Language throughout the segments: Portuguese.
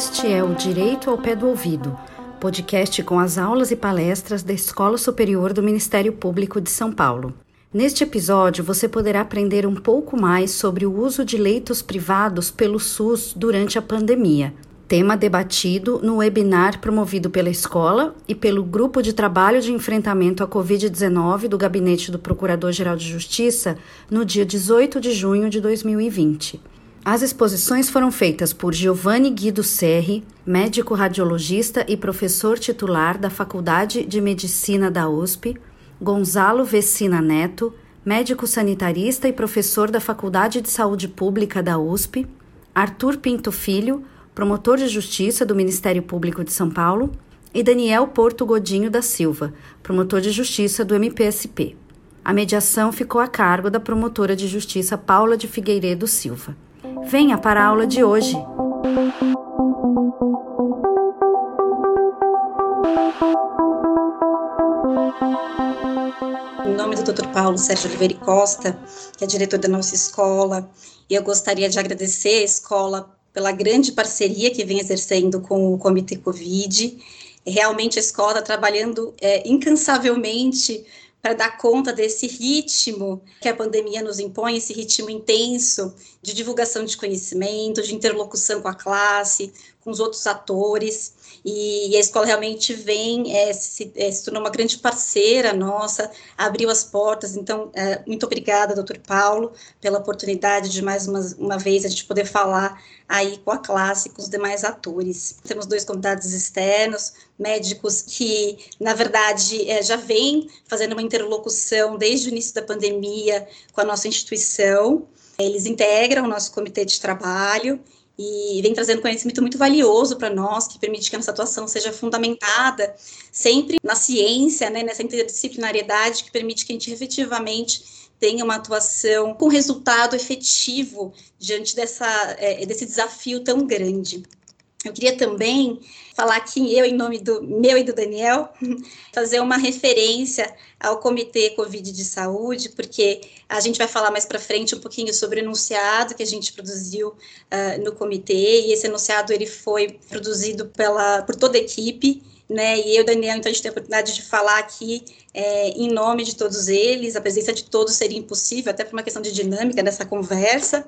Este é o Direito ao Pé do Ouvido, podcast com as aulas e palestras da Escola Superior do Ministério Público de São Paulo. Neste episódio, você poderá aprender um pouco mais sobre o uso de leitos privados pelo SUS durante a pandemia, tema debatido no webinar promovido pela escola e pelo Grupo de Trabalho de Enfrentamento à Covid-19 do Gabinete do Procurador-Geral de Justiça no dia 18 de junho de 2020. As exposições foram feitas por Giovanni Guido Serri, médico radiologista e professor titular da Faculdade de Medicina da USP, Gonzalo Vecina Neto, médico sanitarista e professor da Faculdade de Saúde Pública da USP, Arthur Pinto Filho, promotor de justiça do Ministério Público de São Paulo, e Daniel Porto Godinho da Silva, promotor de justiça do MPSP. A mediação ficou a cargo da promotora de justiça Paula de Figueiredo Silva. Venha para a aula de hoje. Em nome do Dr. Paulo Sérgio Oliveira Costa, que é diretor da nossa escola, eu gostaria de agradecer a escola pela grande parceria que vem exercendo com o Comitê Covid. Realmente a escola está trabalhando é, incansavelmente para dar conta desse ritmo que a pandemia nos impõe, esse ritmo intenso de divulgação de conhecimento, de interlocução com a classe, com os outros atores, e, a escola realmente vem, é, se, é, se, tornou uma grande parceira nossa, abriu as portas, então, é, muito obrigada, doutor Paulo, pela oportunidade de mais uma, uma vez a gente poder falar aí com a classe, com os demais atores. Temos dois convidados externos, médicos que, na verdade, é, já vêm fazendo uma interlocução desde o início da pandemia com a nossa instituição, eles integram o nosso comitê de trabalho e vem trazendo conhecimento muito valioso para nós, que permite que a nossa atuação seja fundamentada sempre na ciência, né, nessa interdisciplinariedade que permite que a gente efetivamente tenha uma atuação com resultado efetivo diante dessa, é, desse desafio tão grande. Eu queria também falar aqui, eu, em nome do meu e do Daniel, fazer uma referência ao Comitê Covid de Saúde, porque a gente vai falar mais para frente um pouquinho sobre o enunciado que a gente produziu uh, no comitê, e esse enunciado ele foi produzido pela, por toda a equipe, né, e eu, Daniel, então a gente tem a oportunidade de falar aqui é, em nome de todos eles, a presença de todos seria impossível, até por uma questão de dinâmica dessa conversa,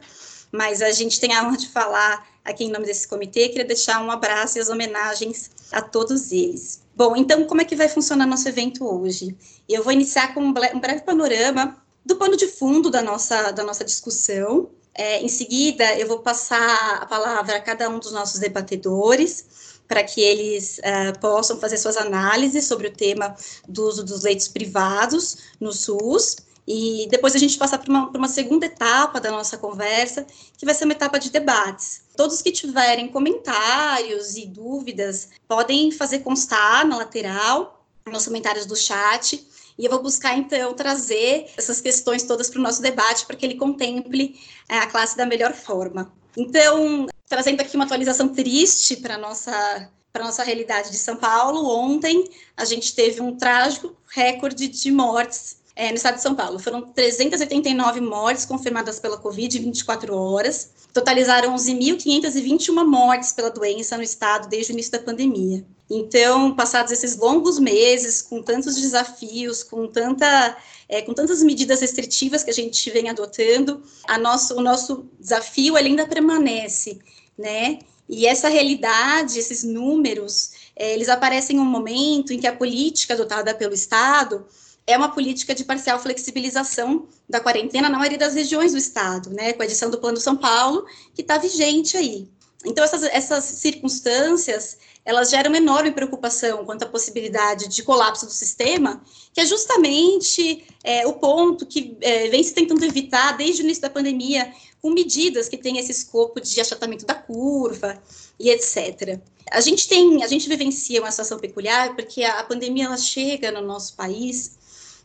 mas a gente tem a honra de falar aqui em nome desse comitê, queria deixar um abraço e as homenagens a todos eles. Bom, então como é que vai funcionar nosso evento hoje? Eu vou iniciar com um breve panorama do pano de fundo da nossa, da nossa discussão. É, em seguida, eu vou passar a palavra a cada um dos nossos debatedores, para que eles uh, possam fazer suas análises sobre o tema do uso dos leitos privados no SUS. E depois a gente passar para uma, uma, segunda etapa da nossa conversa, que vai ser uma etapa de debates. Todos que tiverem comentários e dúvidas podem fazer constar na lateral, nos comentários do chat, e eu vou buscar, então, trazer essas questões todas para o nosso debate, para que ele contemple é, a classe da melhor forma. Então, trazendo aqui uma atualização triste para a nossa para nossa realidade de São Paulo, ontem a gente teve um trágico recorde de mortes é, no estado de São Paulo. Foram 389 mortes confirmadas pela Covid em 24 horas. Totalizaram 11.521 mortes pela doença no estado desde o início da pandemia. Então, passados esses longos meses, com tantos desafios, com, tanta, é, com tantas medidas restritivas que a gente vem adotando, a nosso, o nosso desafio ainda permanece, né? E essa realidade, esses números, é, eles aparecem em um momento em que a política adotada pelo Estado é uma política de parcial flexibilização da quarentena na maioria das regiões do estado, né, com a edição do Plano São Paulo, que está vigente aí. Então, essas, essas circunstâncias, elas geram enorme preocupação quanto à possibilidade de colapso do sistema, que é justamente é, o ponto que é, vem se tentando evitar desde o início da pandemia, com medidas que têm esse escopo de achatamento da curva e etc. A gente tem, a gente vivencia uma situação peculiar, porque a, a pandemia ela chega no nosso país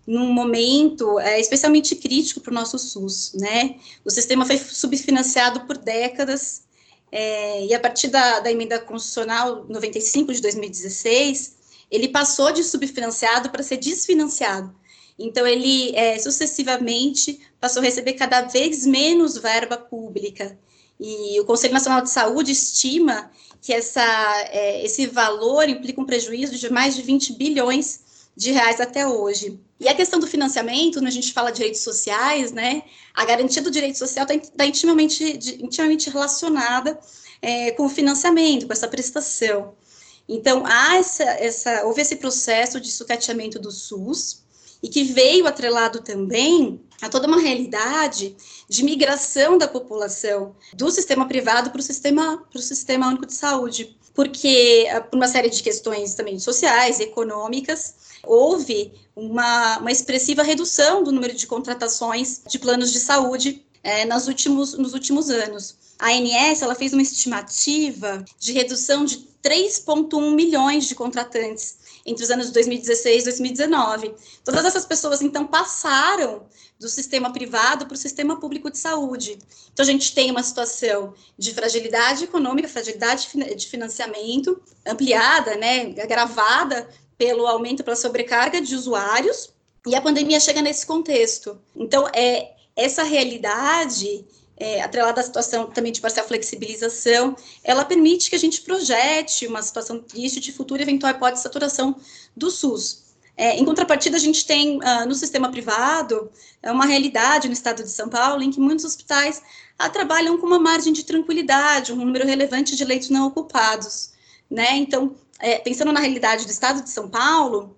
num momento é, especialmente crítico para o nosso SUS, né? O sistema foi subfinanciado por décadas, é, e a partir da, da emenda constitucional 95 de 2016, ele passou de subfinanciado para ser desfinanciado. Então, ele é, sucessivamente passou a receber cada vez menos verba pública. E o Conselho Nacional de Saúde estima que essa, é, esse valor implica um prejuízo de mais de 20 bilhões de reais até hoje. E a questão do financiamento, quando a gente fala de direitos sociais, né, a garantia do direito social está tá intimamente, intimamente relacionada é, com o financiamento, com essa prestação. Então, há essa, essa, houve esse processo de sucateamento do SUS, e que veio atrelado também a toda uma realidade de migração da população do sistema privado para o sistema, sistema único de saúde, porque ah, por uma série de questões também sociais econômicas, houve uma, uma expressiva redução do número de contratações de planos de saúde é, nos, últimos, nos últimos anos. A ANS ela fez uma estimativa de redução de 3,1 milhões de contratantes entre os anos de 2016 e 2019. Todas essas pessoas, então, passaram do sistema privado para o sistema público de saúde. Então, a gente tem uma situação de fragilidade econômica, fragilidade de financiamento ampliada, né, agravada pelo aumento, pela sobrecarga de usuários, e a pandemia chega nesse contexto. Então, é essa realidade é, atrelada à situação também de parcial flexibilização, ela permite que a gente projete uma situação triste de futura eventual hipótese de saturação do SUS. É, em contrapartida, a gente tem uh, no sistema privado é uma realidade no estado de São Paulo em que muitos hospitais uh, trabalham com uma margem de tranquilidade, um número relevante de leitos não ocupados. Né? Então, é, pensando na realidade do estado de São Paulo,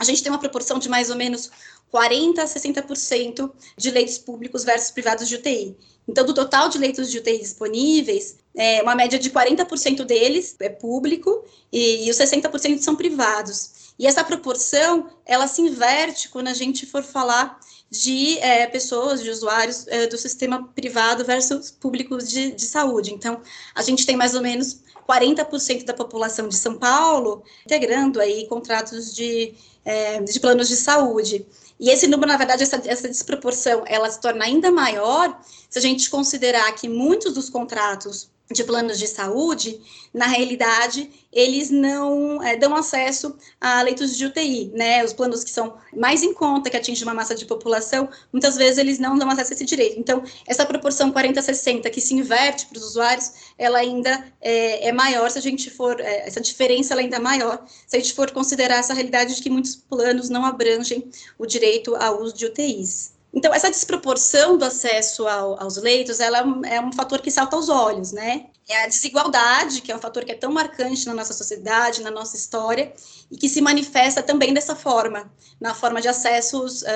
a gente tem uma proporção de mais ou menos 40% a 60% de leitos públicos versus privados de UTI. Então, do total de leitos de UTI disponíveis, é, uma média de 40% deles é público e, e os 60% são privados. E essa proporção, ela se inverte quando a gente for falar de é, pessoas, de usuários é, do sistema privado versus públicos de, de saúde. Então, a gente tem mais ou menos 40% da população de São Paulo integrando aí contratos de, é, de planos de saúde. E esse número, na verdade, essa, essa desproporção, ela se torna ainda maior se a gente considerar que muitos dos contratos de planos de saúde, na realidade, eles não é, dão acesso a leitos de UTI, né? Os planos que são mais em conta, que atingem uma massa de população, muitas vezes eles não dão acesso a esse direito. Então, essa proporção 40-60 que se inverte para os usuários, ela ainda é, é, maior se a gente for, é, essa diferença ela ainda é maior se a gente for considerar essa realidade de que muitos planos não abrangem o direito ao uso de UTIs. Então, essa desproporção do acesso ao, aos leitos, ela é um fator que salta aos olhos, né? É a desigualdade, que é um fator que é tão marcante na nossa sociedade, na nossa história, e que se manifesta também dessa forma, na forma de acessos uh,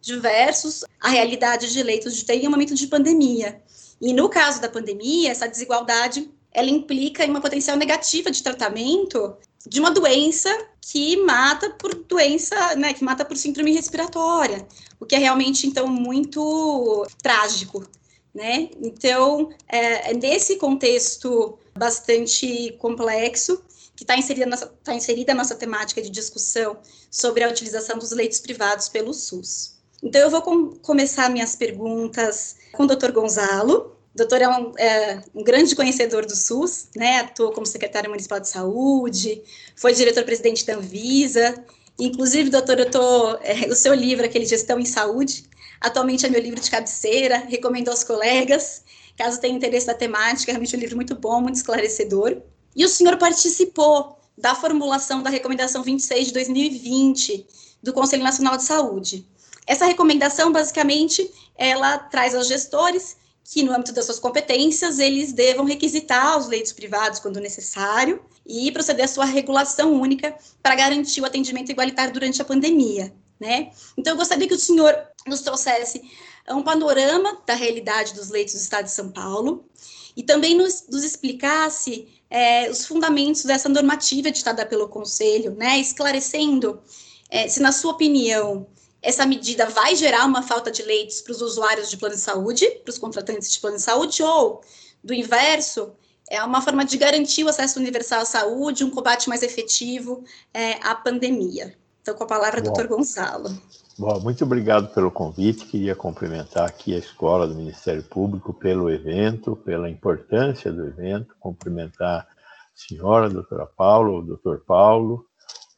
diversos à realidade de leitos de UTI em um momento de pandemia. E no caso da pandemia, essa desigualdade, ela implica em uma potencial negativa de tratamento de uma doença que mata por doença, né, que mata por síndrome respiratória, o que é realmente, então, muito trágico, né? Então, é, é nesse contexto bastante complexo que está inserida, nossa, tá inserida a nossa temática de discussão sobre a utilização dos leitos privados pelo SUS. Então, eu vou com, começar minhas perguntas com o Dr. Gonzalo, o doutor é um, é um, grande conhecedor do SUS, né? Atuou como secretário municipal de saúde, foi diretor-presidente da Anvisa. Inclusive, doutor, eu tô, é, o seu livro, aquele Gestão em Saúde, atualmente é meu livro de cabeceira, recomendo aos colegas, caso tenha interesse da temática, é realmente um livro muito bom, muito esclarecedor. E o senhor participou da formulação da recomendação 26 de 2020 do Conselho Nacional de Saúde. Essa recomendação, basicamente, ela traz aos gestores que, no âmbito das suas competências, eles devam requisitar os leitos privados quando necessário e proceder à sua regulação única para garantir o atendimento igualitário durante a pandemia. Né? Então, eu gostaria que o senhor nos trouxesse um panorama da realidade dos leitos do Estado de São Paulo e também nos, nos explicasse é, os fundamentos dessa normativa editada pelo Conselho, né? esclarecendo é, se, na sua opinião, essa medida vai gerar uma falta de leitos para os usuários de plano de saúde, para os contratantes de plano de saúde, ou, do inverso, é uma forma de garantir o acesso universal à saúde, um combate mais efetivo é, à pandemia. Então, com a palavra, Bom, doutor Gonçalo. Bom, muito obrigado pelo convite. Queria cumprimentar aqui a Escola do Ministério Público pelo evento, pela importância do evento, cumprimentar a senhora, a doutora Paulo, o doutor Paulo,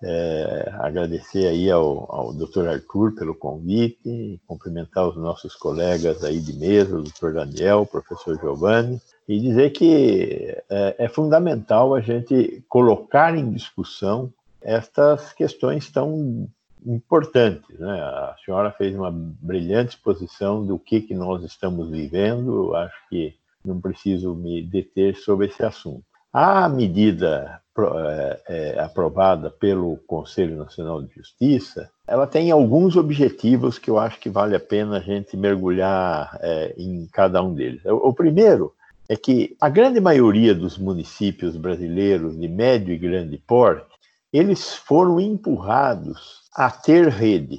é, agradecer aí ao, ao Dr. Arthur pelo convite, cumprimentar os nossos colegas aí de mesa, o Dr. Daniel, o professor Giovanni, e dizer que é, é fundamental a gente colocar em discussão estas questões tão importantes. Né? A senhora fez uma brilhante exposição do que, que nós estamos vivendo, acho que não preciso me deter sobre esse assunto. A medida é, é, aprovada pelo Conselho Nacional de Justiça, ela tem alguns objetivos que eu acho que vale a pena a gente mergulhar é, em cada um deles. O, primeiro é que a grande maioria dos municípios brasileiros de médio e grande porte, eles foram empurrados a ter rede.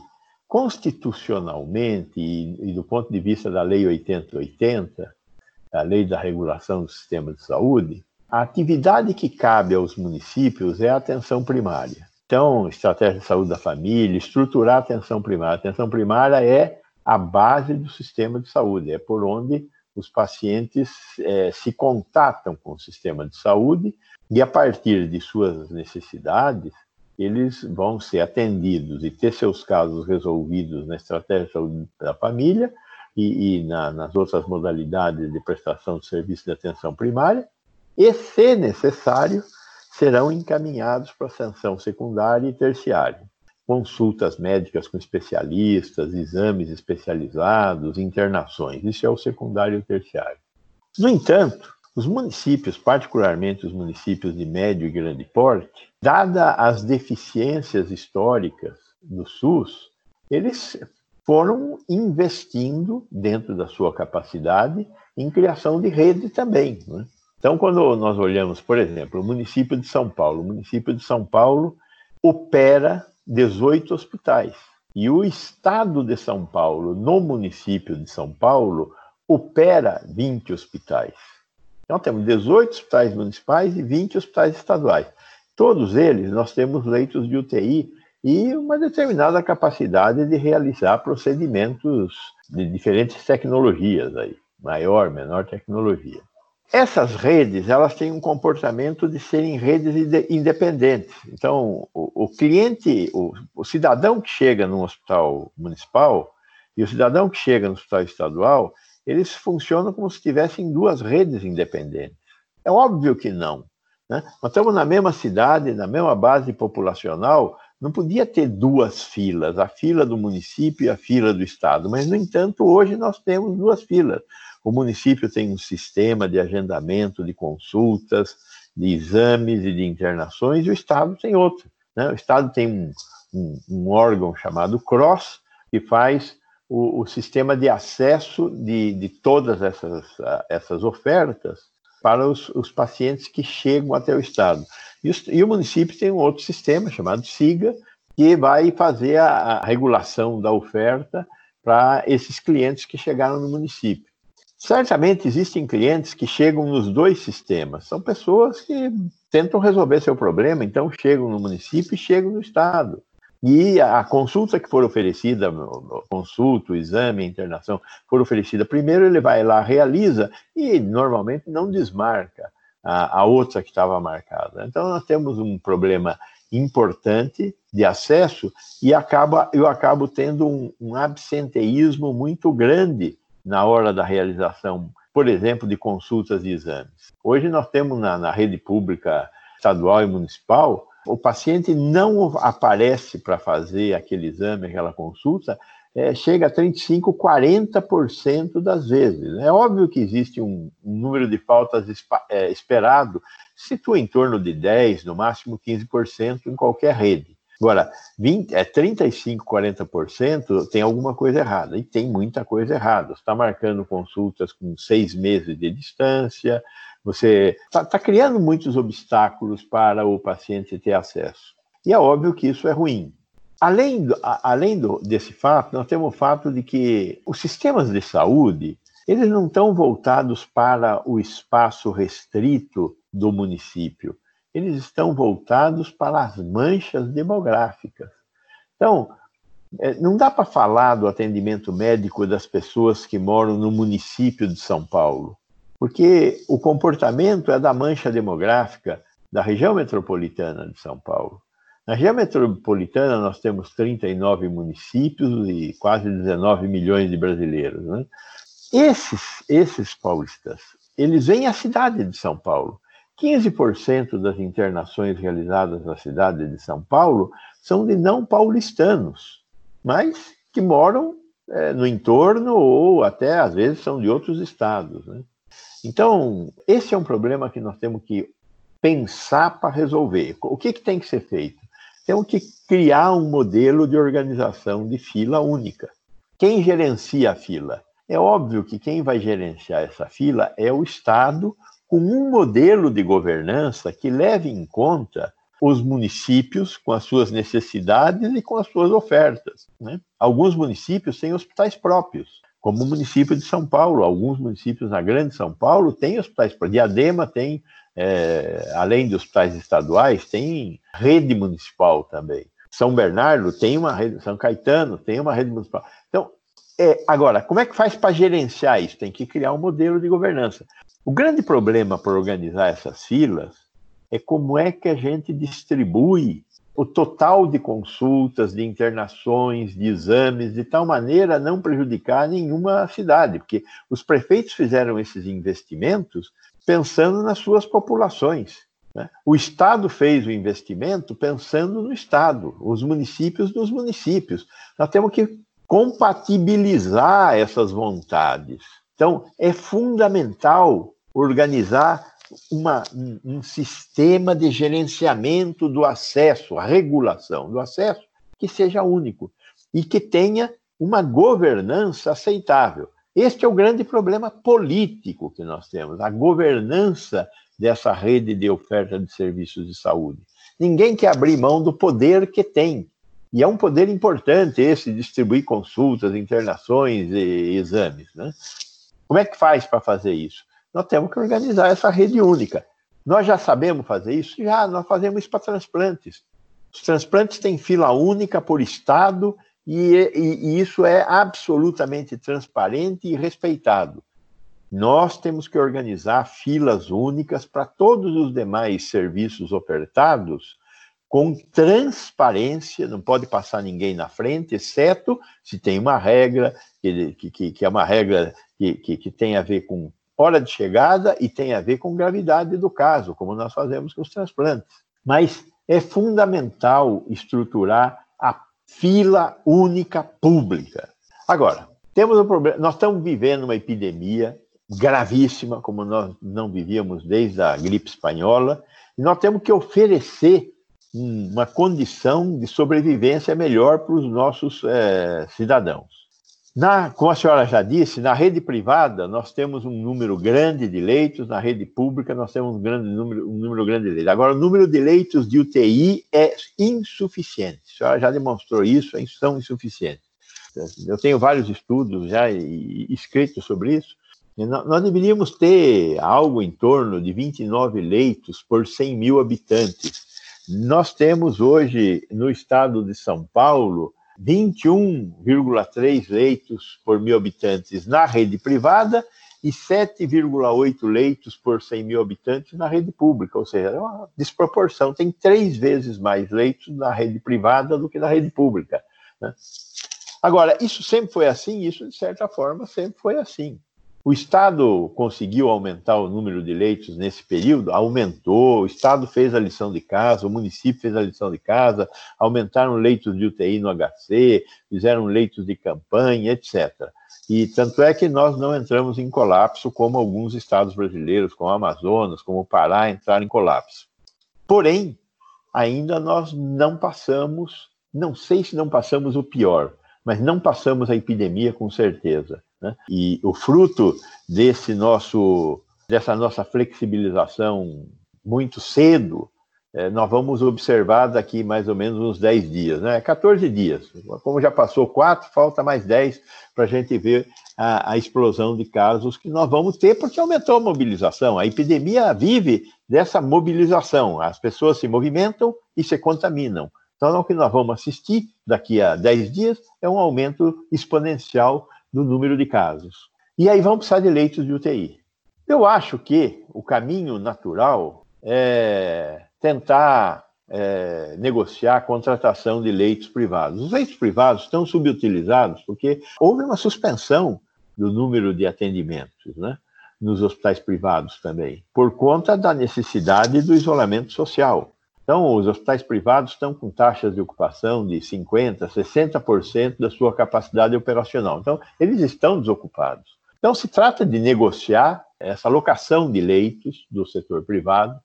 Constitucionalmente e, e do ponto de vista da Lei 8080, a Lei da Regulação do Sistema de Saúde, a atividade que cabe aos municípios é a atenção primária. Então, estratégia de saúde da família, estruturar a atenção primária. A atenção primária é a base do sistema de saúde, é por onde os pacientes é, se contatam com o sistema de saúde e, a partir de suas necessidades, eles vão ser atendidos e ter seus casos resolvidos na estratégia de saúde da família e, e na, nas outras modalidades de prestação de serviço de atenção primária, e, se necessário, serão encaminhados para sanção secundária e terciária consultas médicas com especialistas, exames especializados, internações. Isso é o secundário e o terciário. No entanto, os municípios, particularmente os municípios de médio e grande porte, dada as deficiências históricas do SUS, eles foram investindo dentro da sua capacidade em criação de rede também. Né? Então, quando nós olhamos, por exemplo, o município de São Paulo, o município de São Paulo opera 18 hospitais. E o Estado de São Paulo, no município de São Paulo, opera 20 hospitais. Então, temos 18 hospitais municipais e 20 hospitais estaduais. Todos eles, nós temos leitos de UTI e uma determinada capacidade de realizar procedimentos de diferentes tecnologias aí, maior, menor tecnologia. Essas redes, elas têm um comportamento de serem redes independentes. Então, o, o cliente, o, o, cidadão que chega no hospital municipal e o cidadão que chega no hospital estadual, eles funcionam como se tivessem duas redes independentes. É óbvio que não. Né? Nós estamos na mesma cidade, na mesma base populacional, não podia ter duas filas, a fila do município e a fila do estado, mas, no entanto, hoje nós temos duas filas. O município tem um sistema de agendamento de consultas, de exames e de internações, e o Estado tem outro. Né? O Estado tem um, um, um, órgão chamado CROSS, que faz o, o sistema de acesso de, de todas essas, essas ofertas para os, os, pacientes que chegam até o Estado. E, e, o município tem um outro sistema chamado SIGA, que vai fazer a, a regulação da oferta para esses clientes que chegaram no município. Certamente existem clientes que chegam nos dois sistemas. São pessoas que tentam resolver seu problema, então chegam no município e chegam no estado. E a consulta que for oferecida, consulta, exame, internação, for oferecida primeiro, ele vai lá, realiza e normalmente não desmarca a, a outra que estava marcada. Então nós temos um problema importante de acesso e acaba, eu acabo tendo um, um absenteísmo muito grande na hora da realização, por exemplo, de consultas e exames. Hoje nós temos na, na rede pública estadual e municipal, o paciente não aparece para fazer aquele exame, aquela consulta, é, chega a 35%, 40% das vezes. É óbvio que existe um, um número de faltas é, esperado, situa em torno de 10%, no máximo 15% em qualquer rede. Agora, 20, é 35, 40% tem alguma coisa errada, e tem muita coisa errada. Você está marcando consultas com seis meses de distância, você está tá criando muitos obstáculos para o paciente ter acesso. E é óbvio que isso é ruim. Além, do, a, além do, desse fato, nós temos o fato de que os sistemas de saúde eles não estão voltados para o espaço restrito do município eles estão voltados para as manchas demográficas. Então, é, não dá para falar do atendimento médico das pessoas que moram no município de São Paulo, porque o comportamento é da mancha demográfica da região metropolitana de São Paulo. Na região metropolitana, nós temos 39 municípios e quase 19 milhões de brasileiros. Né? Esses, esses paulistas, eles vêm à cidade de São Paulo. 15% das internações realizadas na cidade de São Paulo são de não paulistanos, mas que moram é, no entorno ou até às vezes são de outros estados. Né? Então, esse é um problema que nós temos que pensar para resolver. O que, que tem que ser feito? Temos que criar um modelo de organização de fila única. Quem gerencia a fila? É óbvio que quem vai gerenciar essa fila é o Estado, com um modelo de governança que leve em conta os municípios com as suas necessidades e com as suas ofertas. Né? Alguns municípios têm hospitais próprios, como o município de São Paulo. Alguns municípios na Grande São Paulo têm hospitais próprios. Diadema tem, é, além de hospitais estaduais, tem rede municipal também. São Bernardo tem uma rede, São Caetano tem uma rede municipal. É, agora, como é que faz para gerenciar isso? Tem que criar um modelo de governança. O grande problema para organizar essas filas é como é que a gente distribui o total de consultas, de internações, de exames, de tal maneira a não prejudicar nenhuma cidade, porque os prefeitos fizeram esses investimentos pensando nas suas populações. Né? O Estado fez o investimento pensando no Estado, os municípios nos municípios. Nós temos que compatibilizar essas vontades. Então, é fundamental organizar uma, um, um sistema de gerenciamento do acesso, a regulação do acesso, que seja único e que tenha uma governança aceitável. Este é o grande problema político que nós temos, a governança dessa rede de oferta de serviços de saúde. Ninguém quer abrir mão do poder que tem. E é um poder importante esse distribuir consultas, internações e exames. Né? Como é que faz para fazer isso? nós temos que organizar essa rede única. Nós já sabemos fazer isso? Já, nós fazemos isso para transplantes. Os transplantes têm fila única por estado e, e, e isso é absolutamente transparente e respeitado. Nós temos que organizar filas únicas para todos os demais serviços ofertados com transparência, não pode passar ninguém na frente, exceto se tem uma regra, que, que, que é uma regra que, que, que tem a ver com hora de chegada e tem a ver com gravidade do caso, como nós fazemos com os transplantes. Mas é fundamental estruturar a fila única pública. Agora, temos um problema, nós estamos vivendo uma epidemia gravíssima, como nós não vivíamos desde a gripe espanhola, e nós temos que oferecer uma condição de sobrevivência melhor para os nossos é, cidadãos. Na, como a senhora já disse, na rede privada nós temos um número grande de leitos, na rede pública nós temos um, grande número, um número grande de leitos. Agora, o número de leitos de UTI é insuficiente. A senhora já demonstrou isso, são insuficientes. Eu tenho vários estudos já escritos sobre isso. Nós deveríamos ter algo em torno de 29 leitos por 100 mil habitantes. Nós temos hoje, no estado de São Paulo, 21,3 leitos por mil habitantes na rede privada e 7,8 leitos por 100 mil habitantes na rede pública, ou seja, é uma desproporção. Tem três vezes mais leitos na rede privada do que na rede pública. Né? Agora, isso sempre foi assim? Isso, de certa forma, sempre foi assim. O Estado conseguiu aumentar o número de leitos nesse período? Aumentou. O Estado fez a lição de casa, o município fez a lição de casa, aumentaram leitos de UTI no HC, fizeram leitos de campanha, etc. E tanto é que nós não entramos em colapso como alguns estados brasileiros, como o Amazonas, como o Pará, entraram em colapso. Porém, ainda nós não passamos, não sei se não passamos o pior, mas não passamos a epidemia com certeza. Né? E o fruto desse nosso, dessa nossa flexibilização muito cedo, é, nós vamos observar daqui mais ou menos uns 10 dias, né? 14 dias. Como já passou quatro, falta mais 10 para a gente ver a, a, explosão de casos que nós vamos ter, porque aumentou a mobilização. A epidemia vive dessa mobilização. As pessoas se movimentam e se contaminam. Então, o que nós vamos assistir daqui a 10 dias é um aumento exponencial no número de casos. E aí vão precisar de leitos de UTI. Eu acho que o caminho natural é tentar é, negociar a contratação de leitos privados. Os leitos privados estão subutilizados porque houve uma suspensão do número de atendimentos. Né? nos hospitais privados também, por conta da necessidade do isolamento social. Então, os hospitais privados estão com taxas de ocupação de 50%, 60% da sua capacidade operacional. Então, eles estão desocupados. Então, se trata de negociar essa locação de leitos do setor privado,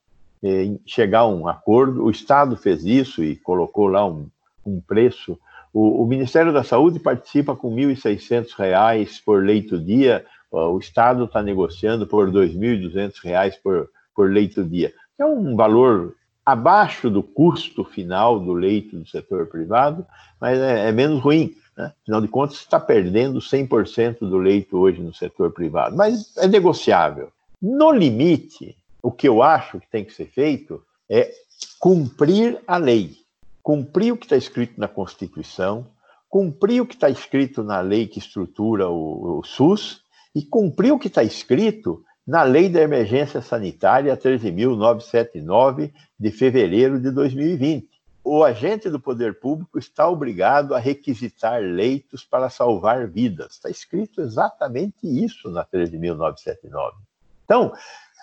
chegar a um acordo. O Estado fez isso e colocou lá um, um preço. O, o, Ministério da Saúde participa com R$ 1.600 por leito dia, o Estado está negociando por R$ 2.200 por, por leito dia. É um valor abaixo do custo final do leito do setor privado, mas é, é menos ruim. Né? Afinal de contas, está perdendo 100% do leito hoje no setor privado, mas é negociável. No limite, o que eu acho que tem que ser feito é cumprir a lei, cumprir o que está escrito na Constituição, cumprir o que está escrito na lei que estrutura o, o SUS e cumprir o que está escrito na Lei da Emergência Sanitária 13.979 de fevereiro de 2020. O agente do poder público está obrigado a requisitar leitos para salvar vidas. Está escrito exatamente isso na 13.979. Então,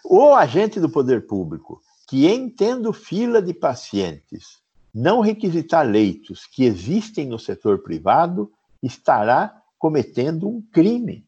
o agente do poder público que, entendo fila de pacientes, não requisitar leitos que existem no setor privado, estará cometendo um crime.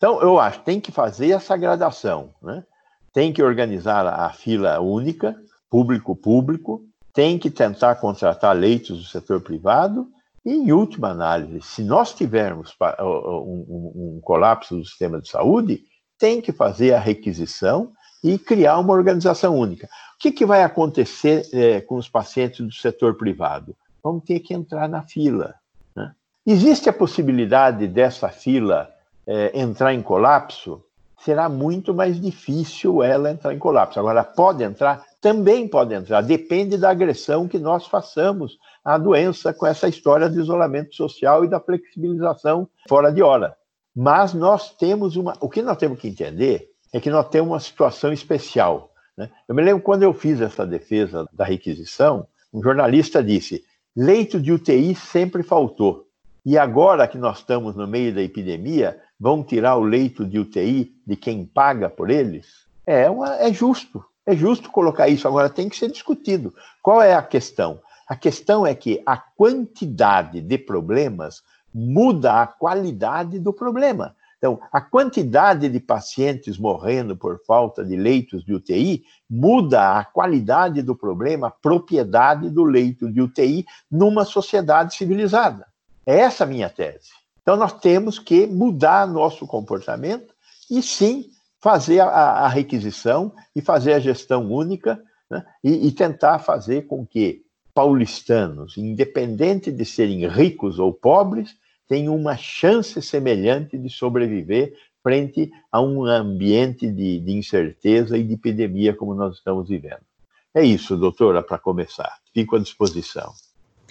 Então, eu acho tem que fazer essa gradação. Né? Tem que organizar a fila única, público-público, tem que tentar contratar leitos do setor privado, e, em última análise, se nós tivermos um colapso do sistema de saúde, tem que fazer a requisição e criar uma organização única. O que, que vai acontecer é, com os pacientes do setor privado? Vão ter que entrar na fila. Né? Existe a possibilidade dessa fila é, entrar em colapso? Será muito mais difícil ela entrar em colapso. Agora, pode entrar? Também pode entrar. Depende da agressão que nós façamos à doença com essa história de isolamento social e da flexibilização fora de hora. Mas nós temos uma. O que nós temos que entender é que nós temos uma situação especial. Né? Eu me lembro quando eu fiz essa defesa da requisição, um jornalista disse: leito de UTI sempre faltou. E agora que nós estamos no meio da epidemia, vão tirar o leito de UTI de quem paga por eles? É, uma, é justo, é justo colocar isso. Agora tem que ser discutido. Qual é a questão? A questão é que a quantidade de problemas muda a qualidade do problema. Então, a quantidade de pacientes morrendo por falta de leitos de UTI muda a qualidade do problema, a propriedade do leito de UTI numa sociedade civilizada. É essa a minha tese. Então, nós temos que mudar nosso comportamento e, sim, fazer a, a requisição e fazer a gestão única né? e, e tentar fazer com que paulistanos, independente de serem ricos ou pobres, tem uma chance semelhante de sobreviver frente a um ambiente de, de incerteza e de epidemia como nós estamos vivendo. É isso, doutora, para começar. Fico à disposição.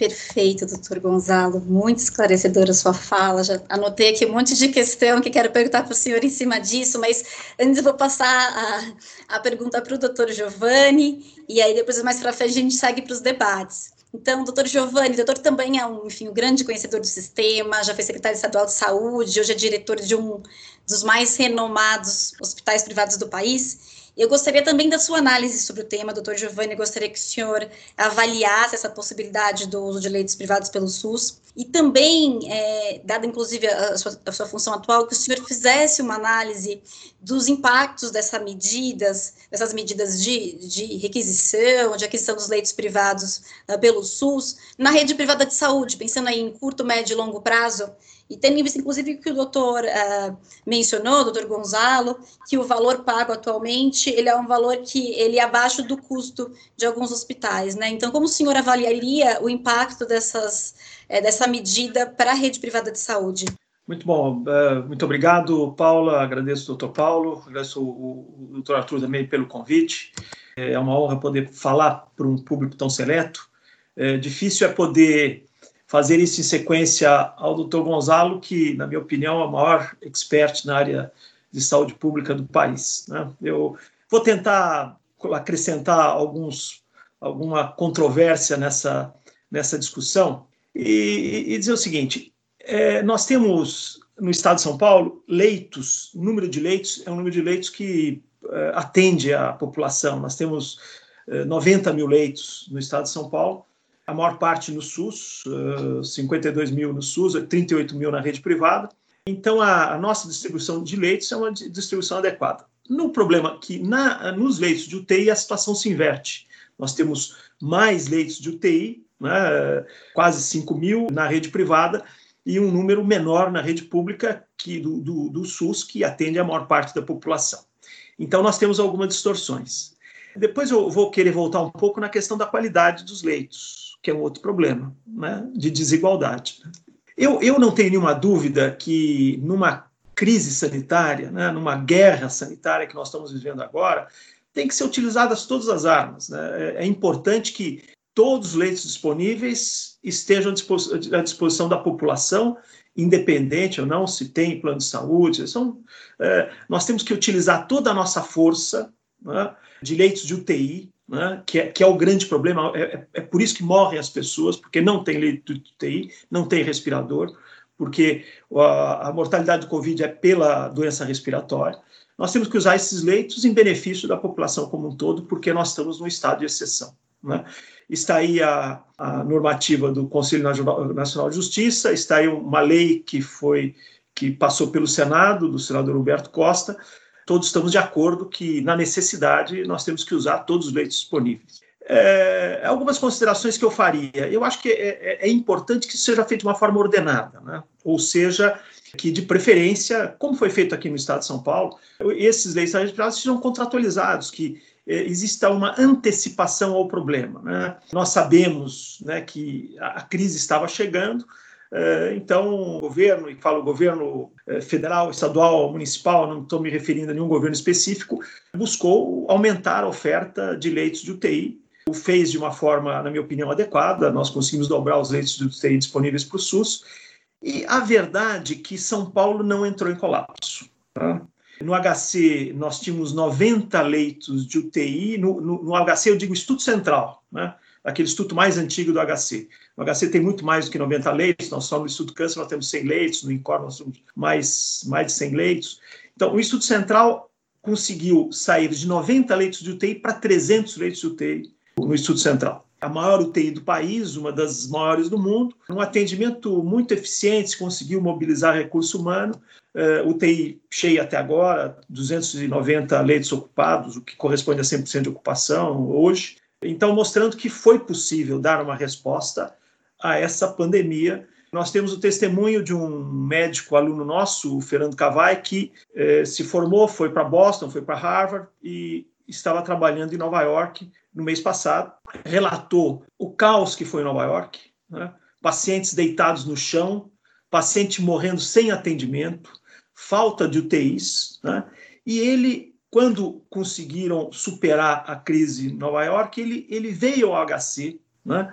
Perfeito, doutor Gonzalo, muito esclarecedora a sua fala. Já anotei aqui um monte de questão que quero perguntar para o senhor em cima disso, mas antes vou passar a, a pergunta para o doutor Giovanni, e aí depois mais para frente a gente segue para os debates. Então, doutor Giovanni, doutor também é um, enfim, um grande conhecedor do sistema, já foi secretário estadual de saúde, hoje é diretor de um dos mais renomados hospitais privados do país. Eu gostaria também da sua análise sobre o tema, doutor Giovanni. Gostaria que o senhor avaliasse essa possibilidade do uso de leitos privados pelo SUS e também, é, dada inclusive a sua, a sua, função atual, que o senhor fizesse uma análise dos impactos dessas medidas, dessas medidas de, de requisição, de aquisição dos leitos privados uh, pelo SUS na rede privada de saúde, pensando aí em curto, médio e longo prazo, e tendo em vista, inclusive, que o doutor uh, mencionou, o doutor Gonzalo, que o valor pago atualmente, ele é um valor que ele é abaixo do custo de alguns hospitais, né? Então, como o senhor avaliaria o impacto dessas, é, dessa medida para a rede privada de saúde? Muito bom, uh, muito obrigado, Paula, agradeço o doutor Paulo, agradeço o doutor Arthur também pelo convite. É uma honra poder falar para um público tão seleto. É, difícil é poder fazer isso em sequência ao doutor Gonzalo, que, na minha opinião, é o maior expert na área de saúde pública do país. Né? Eu vou tentar acrescentar alguns, alguma controvérsia nessa, nessa discussão e, e dizer o seguinte: é, nós temos no estado de São Paulo, leitos, o número de leitos é um número de leitos que uh, atende a população. Nós temos uh, 90 mil leitos no estado de São Paulo, a maior parte no SUS, uh, 52 mil no SUS, 38 mil na rede privada. Então, a, a nossa distribuição de leitos é uma distribuição adequada. No problema que na, nos leitos de UTI a situação se inverte. Nós temos mais leitos de UTI, né, quase 5 mil na rede privada, e um número menor na rede pública que do, do, do SUS, que atende a maior parte da população. Então, nós temos algumas distorções. Depois eu vou querer voltar um pouco na questão da qualidade dos leitos, que é um outro problema né, de desigualdade. Eu, eu não tenho nenhuma dúvida que numa crise sanitária, né, numa guerra sanitária que nós estamos vivendo agora, tem que ser utilizadas todas as armas. Né? É, é importante que todos os leitos disponíveis estejam à disposição da população, independente ou não se tem plano de saúde. São, é, nós temos que utilizar toda a nossa força né, de leitos de UTI, né, que, é, que, é, o grande problema. É, é, é, por isso que morrem as pessoas, porque não tem leito de UTI, não tem respirador, porque a, a mortalidade do Covid é pela doença respiratória. Nós temos que usar esses leitos em benefício da população como um todo, porque nós estamos num estado de exceção. Né? Está aí a, a, normativa do Conselho Nacional de Justiça, está aí uma lei que foi que passou pelo Senado, do senador Roberto Costa. Todos estamos de acordo que, na necessidade, nós temos que usar todos os leitos disponíveis. É, algumas considerações que eu faria. Eu acho que é, é, é importante que isso seja feito de uma forma ordenada, né? ou seja, que de preferência, como foi feito aqui no Estado de São Paulo, esses leitos sejam contratualizados, que é, exista uma antecipação ao problema. Né? Nós sabemos né, que a crise estava chegando, então, o governo, e falo governo é, federal, estadual, municipal, não estou me referindo a nenhum governo específico, buscou aumentar a oferta de leitos de UTI. O fez de uma forma, na minha opinião, adequada. Nós conseguimos dobrar os leitos de UTI disponíveis para o SUS. E a verdade é que São Paulo não entrou em colapso. Tá? No HC, nós tínhamos 90 leitos de UTI. No, no, no HC, eu digo Instituto Central, né? Aquele instituto mais antigo do HC. No HC tem muito mais do que 90 leitos, nós somos no Instituto Câncer, nós temos 100 leitos, no INCOR nós temos mais, mais de 100 leitos. Então, o Instituto Central conseguiu sair de 90 leitos de UTI para 300 leitos de UTI no Instituto Central. A maior UTI do país, uma das maiores do mundo, um atendimento muito eficiente, conseguiu mobilizar recurso humano, Uh, UTI cheia até agora, 290 leitos ocupados, o que corresponde a 100% de ocupação hoje. Então, mostrando que foi possível dar uma resposta a essa pandemia. Nós temos o testemunho de um médico aluno nosso, o Fernando Cavai, que eh, se formou, foi para Boston, foi para Harvard e estava trabalhando em Nova York no mês passado. Relatou o caos que foi em Nova York, né? pacientes deitados no chão, paciente morrendo sem atendimento, falta de UTIs, né? e ele, quando conseguiram superar a crise em Nova York, ele, ele veio ao HC, né?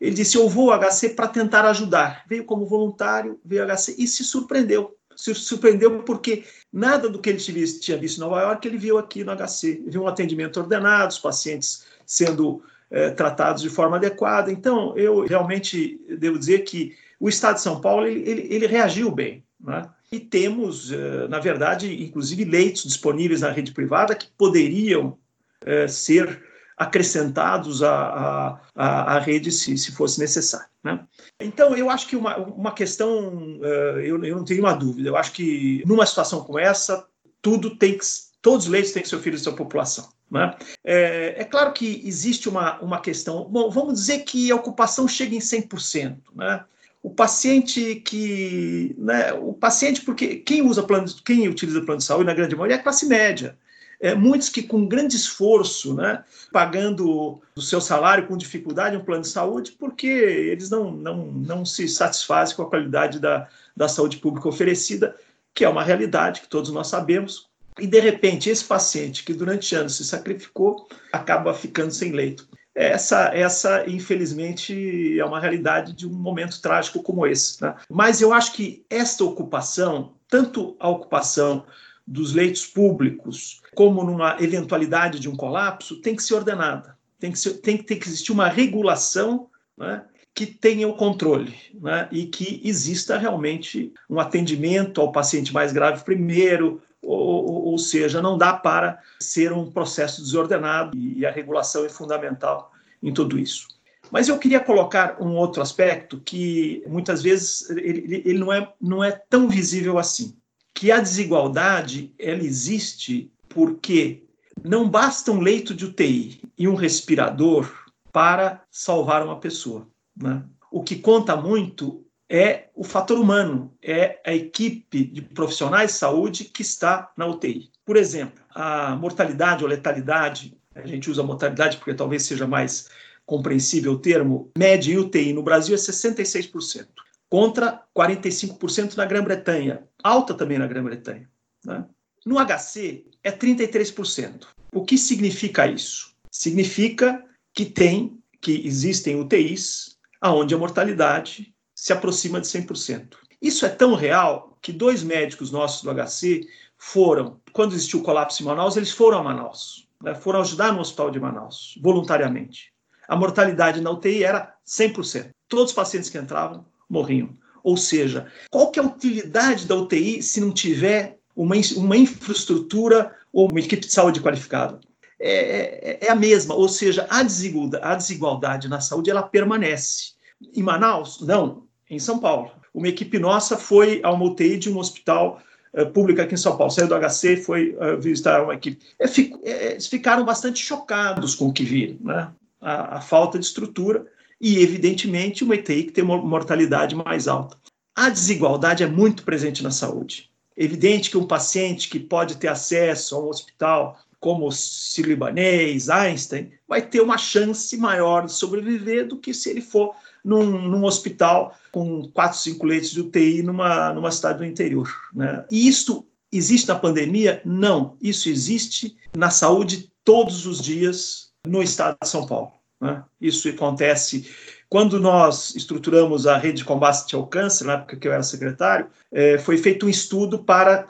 ele disse, eu vou ao HC para tentar ajudar. Veio como voluntário, veio ao HC e se surpreendeu. Se surpreendeu porque nada do que ele tinha visto em Nova York ele viu aqui no HC. Viu um atendimento ordenado, os pacientes sendo é, tratados de forma adequada. Então, eu realmente devo dizer que o Estado de São Paulo ele, ele, ele reagiu bem. Né? E temos, eh, na verdade, inclusive leitos disponíveis na rede privada que poderiam eh, ser acrescentados à, à, à rede se, se fosse necessário. Né? Então, eu acho que uma, uma questão, eh, eu, eu não tenho uma dúvida, eu acho que numa situação como essa, tudo tem que, todos os leitos têm que ser oferecidos à população. Né? É, é, claro que existe uma, uma questão, bom, vamos dizer que a ocupação chega em 100%, né? O paciente que, né, o paciente, porque quem usa plano, quem utiliza plano de saúde, na grande maioria, é a classe média. É, muitos que com grande esforço, né, pagando o seu salário com dificuldade um plano de saúde, porque eles não, não, não se satisfazem com a qualidade da, da saúde pública oferecida, que é uma realidade que todos nós sabemos. E, de repente, esse paciente que durante anos se sacrificou acaba ficando sem leito essa, essa infelizmente, é uma realidade de um momento trágico como esse. Né? Mas eu acho que esta ocupação, tanto a ocupação dos leitos públicos, como numa eventualidade de um colapso, tem que ser ordenada. Tem que, ser, tem, tem que existir uma regulação né? que tenha o controle né, e que exista realmente um atendimento ao paciente mais grave primeiro, ou, ou, seja, não dá para ser um processo desordenado e a regulação é fundamental em tudo isso. Mas eu queria colocar um outro aspecto que muitas vezes ele, ele não, é, não é tão visível assim, que a desigualdade ela existe porque não basta um leito de UTI e um respirador para salvar uma pessoa. Né? O que conta muito é o fator humano, é a equipe de profissionais de saúde que está na UTI. Por exemplo, a mortalidade ou letalidade, a gente usa mortalidade porque talvez seja mais compreensível o termo, média em UTI no Brasil é 66%, contra 45% na Grã-Bretanha, alta também na Grã-Bretanha. Né? No HC é 33%. O que significa isso? Significa que tem, que existem UTIs aonde a mortalidade se aproxima de 100%. Isso é tão real que dois médicos nossos do HC foram, quando existiu o colapso em Manaus, eles foram a Manaus, né, foram ajudar no hospital de Manaus, voluntariamente. A mortalidade na UTI era 100%. Todos os pacientes que entravam morriam. Ou seja, qual que é a utilidade da UTI se não tiver uma, uma infraestrutura ou uma equipe de saúde qualificada? É, é, é, a mesma, ou seja, a desigualdade, a desigualdade na saúde ela permanece. Em Manaus, não, em São Paulo. Uma equipe nossa foi a uma UTI de um hospital uh, público aqui em São Paulo, saiu do HC foi uh, visitar uma equipe. É, fico, é, eles ficaram bastante chocados com o que viram, né? a, a falta de estrutura e, evidentemente, uma UTI que tem uma mortalidade mais alta. A desigualdade é muito presente na saúde. É evidente que um paciente que pode ter acesso a um hospital como o Sírio-Libanês, Einstein, vai ter uma chance maior de sobreviver do que se ele for num, num hospital com quatro, cinco leitos de UTI numa, numa cidade do interior. Né? E isso existe na pandemia? Não. Isso existe na saúde todos os dias no estado de São Paulo. Né? Isso acontece quando nós estruturamos a rede de combate ao câncer, na época que eu era secretário, é, foi feito um estudo para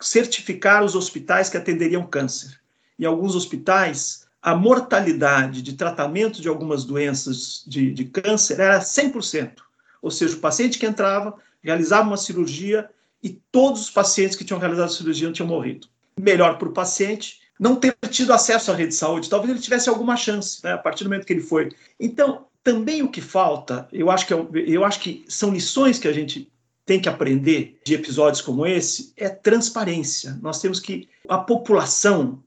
certificar os hospitais que atenderiam câncer. Em alguns hospitais, a mortalidade de tratamento de algumas doenças de, de câncer era 100%. Ou seja, o paciente que entrava, realizava uma cirurgia e todos os pacientes que tinham realizado a cirurgia tinham morrido. Melhor para o paciente não ter tido acesso à rede de saúde, talvez ele tivesse alguma chance, né, a partir do momento que ele foi. Então, também o que falta, eu acho que, é, eu acho que são lições que a gente tem que aprender de episódios como esse é transparência. Nós temos que a população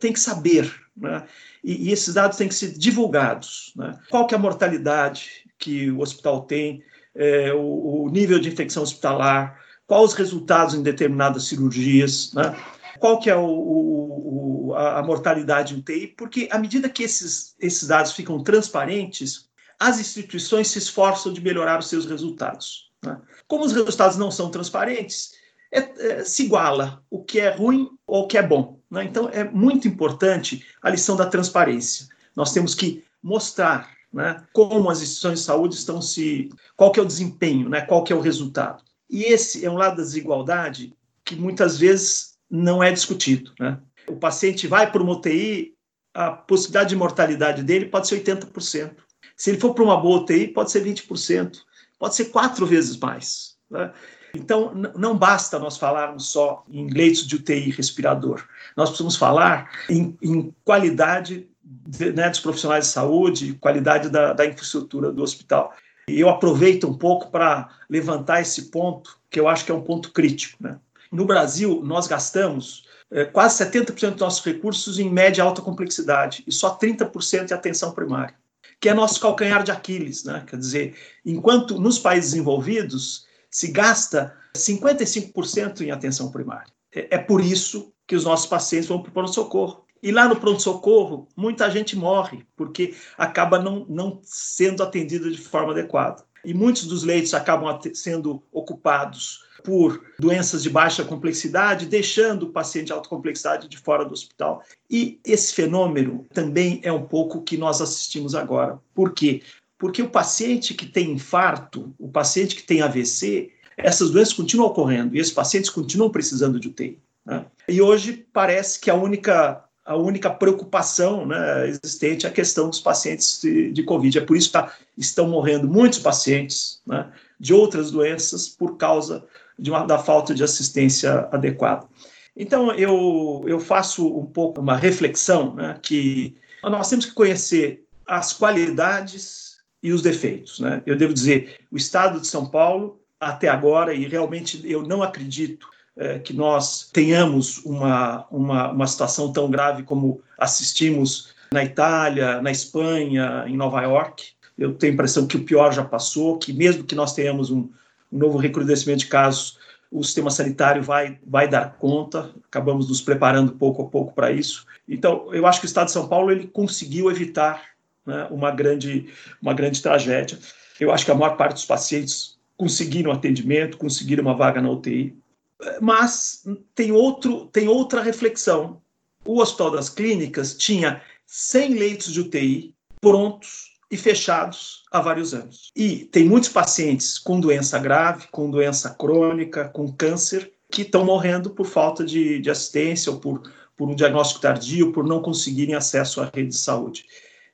tem que saber, é? e, e, esses dados têm que ser divulgados. É? Qual que é a mortalidade que o hospital tem, é, o, o, nível de infecção hospitalar, quais os resultados em determinadas cirurgias, né? qual que é o, o, a, a mortalidade UTI, porque à medida que esses, esses dados ficam transparentes, as instituições se esforçam de melhorar os seus resultados. Né? Como os resultados não são transparentes, é, é, se iguala o que é ruim ou o que é bom. Né? Então, é muito importante a lição da transparência. Nós temos que mostrar né, como as instituições de saúde estão se. qual que é o desempenho, né, qual que é o resultado. E esse é um lado da desigualdade que muitas vezes não é discutido. Né? O paciente vai para uma UTI, a possibilidade de mortalidade dele pode ser 80%. Se ele for para uma boa UTI, pode ser 20% pode ser quatro vezes mais. Né? Então, não basta nós falarmos só em leitos de UTI respirador. Nós precisamos falar em, em qualidade de, né, dos profissionais de saúde, qualidade da, da infraestrutura do hospital. E eu aproveito um pouco para levantar esse ponto, que eu acho que é um ponto crítico. Né? No Brasil, nós gastamos é, quase 70% dos nossos recursos em média alta complexidade, e só 30% em atenção primária que é nosso calcanhar de Aquiles. Né? Quer dizer, enquanto nos países desenvolvidos se gasta 55% em atenção primária. É, é por isso que os nossos pacientes vão para o pronto-socorro. E lá no pronto-socorro, muita gente morre, porque acaba não, não sendo atendida de forma adequada. E muitos dos leitos acabam sendo ocupados por doenças de baixa complexidade, deixando o paciente de alta complexidade de fora do hospital. E esse fenômeno também é um pouco que nós assistimos agora. Por quê? Porque o paciente que tem infarto, o paciente que tem AVC, essas doenças continuam ocorrendo e esses pacientes continuam precisando de UTI. Né? E hoje parece que a única a única preocupação né, existente é a questão dos pacientes de, de Covid. É por isso que tá, estão morrendo muitos pacientes né, de outras doenças por causa uma, da falta de assistência adequada. Então, eu, eu faço um pouco uma reflexão né, que nós temos que conhecer as qualidades e os defeitos. Né? Eu devo dizer, o Estado de São Paulo, até agora, e realmente eu não acredito é, que nós tenhamos uma, uma, uma situação tão grave como assistimos na Itália, na Espanha, em Nova York. Eu tenho a impressão que o pior já passou, que mesmo que nós tenhamos um, um novo recrudescimento de casos, o sistema sanitário vai, vai dar conta, acabamos nos preparando pouco a pouco para isso. Então, eu acho que o Estado de São Paulo ele conseguiu evitar né, uma, grande, uma grande tragédia. Eu acho que a maior parte dos pacientes conseguiram atendimento, conseguiram uma vaga na UTI. Mas tem, outro, tem outra reflexão. O Hospital das Clínicas tinha 100 leitos de UTI prontos e fechados há vários anos. E tem muitos pacientes com doença grave, com doença crônica, com câncer, que estão morrendo por falta de, de assistência ou por, por um diagnóstico tardio, por não conseguirem acesso à rede de saúde.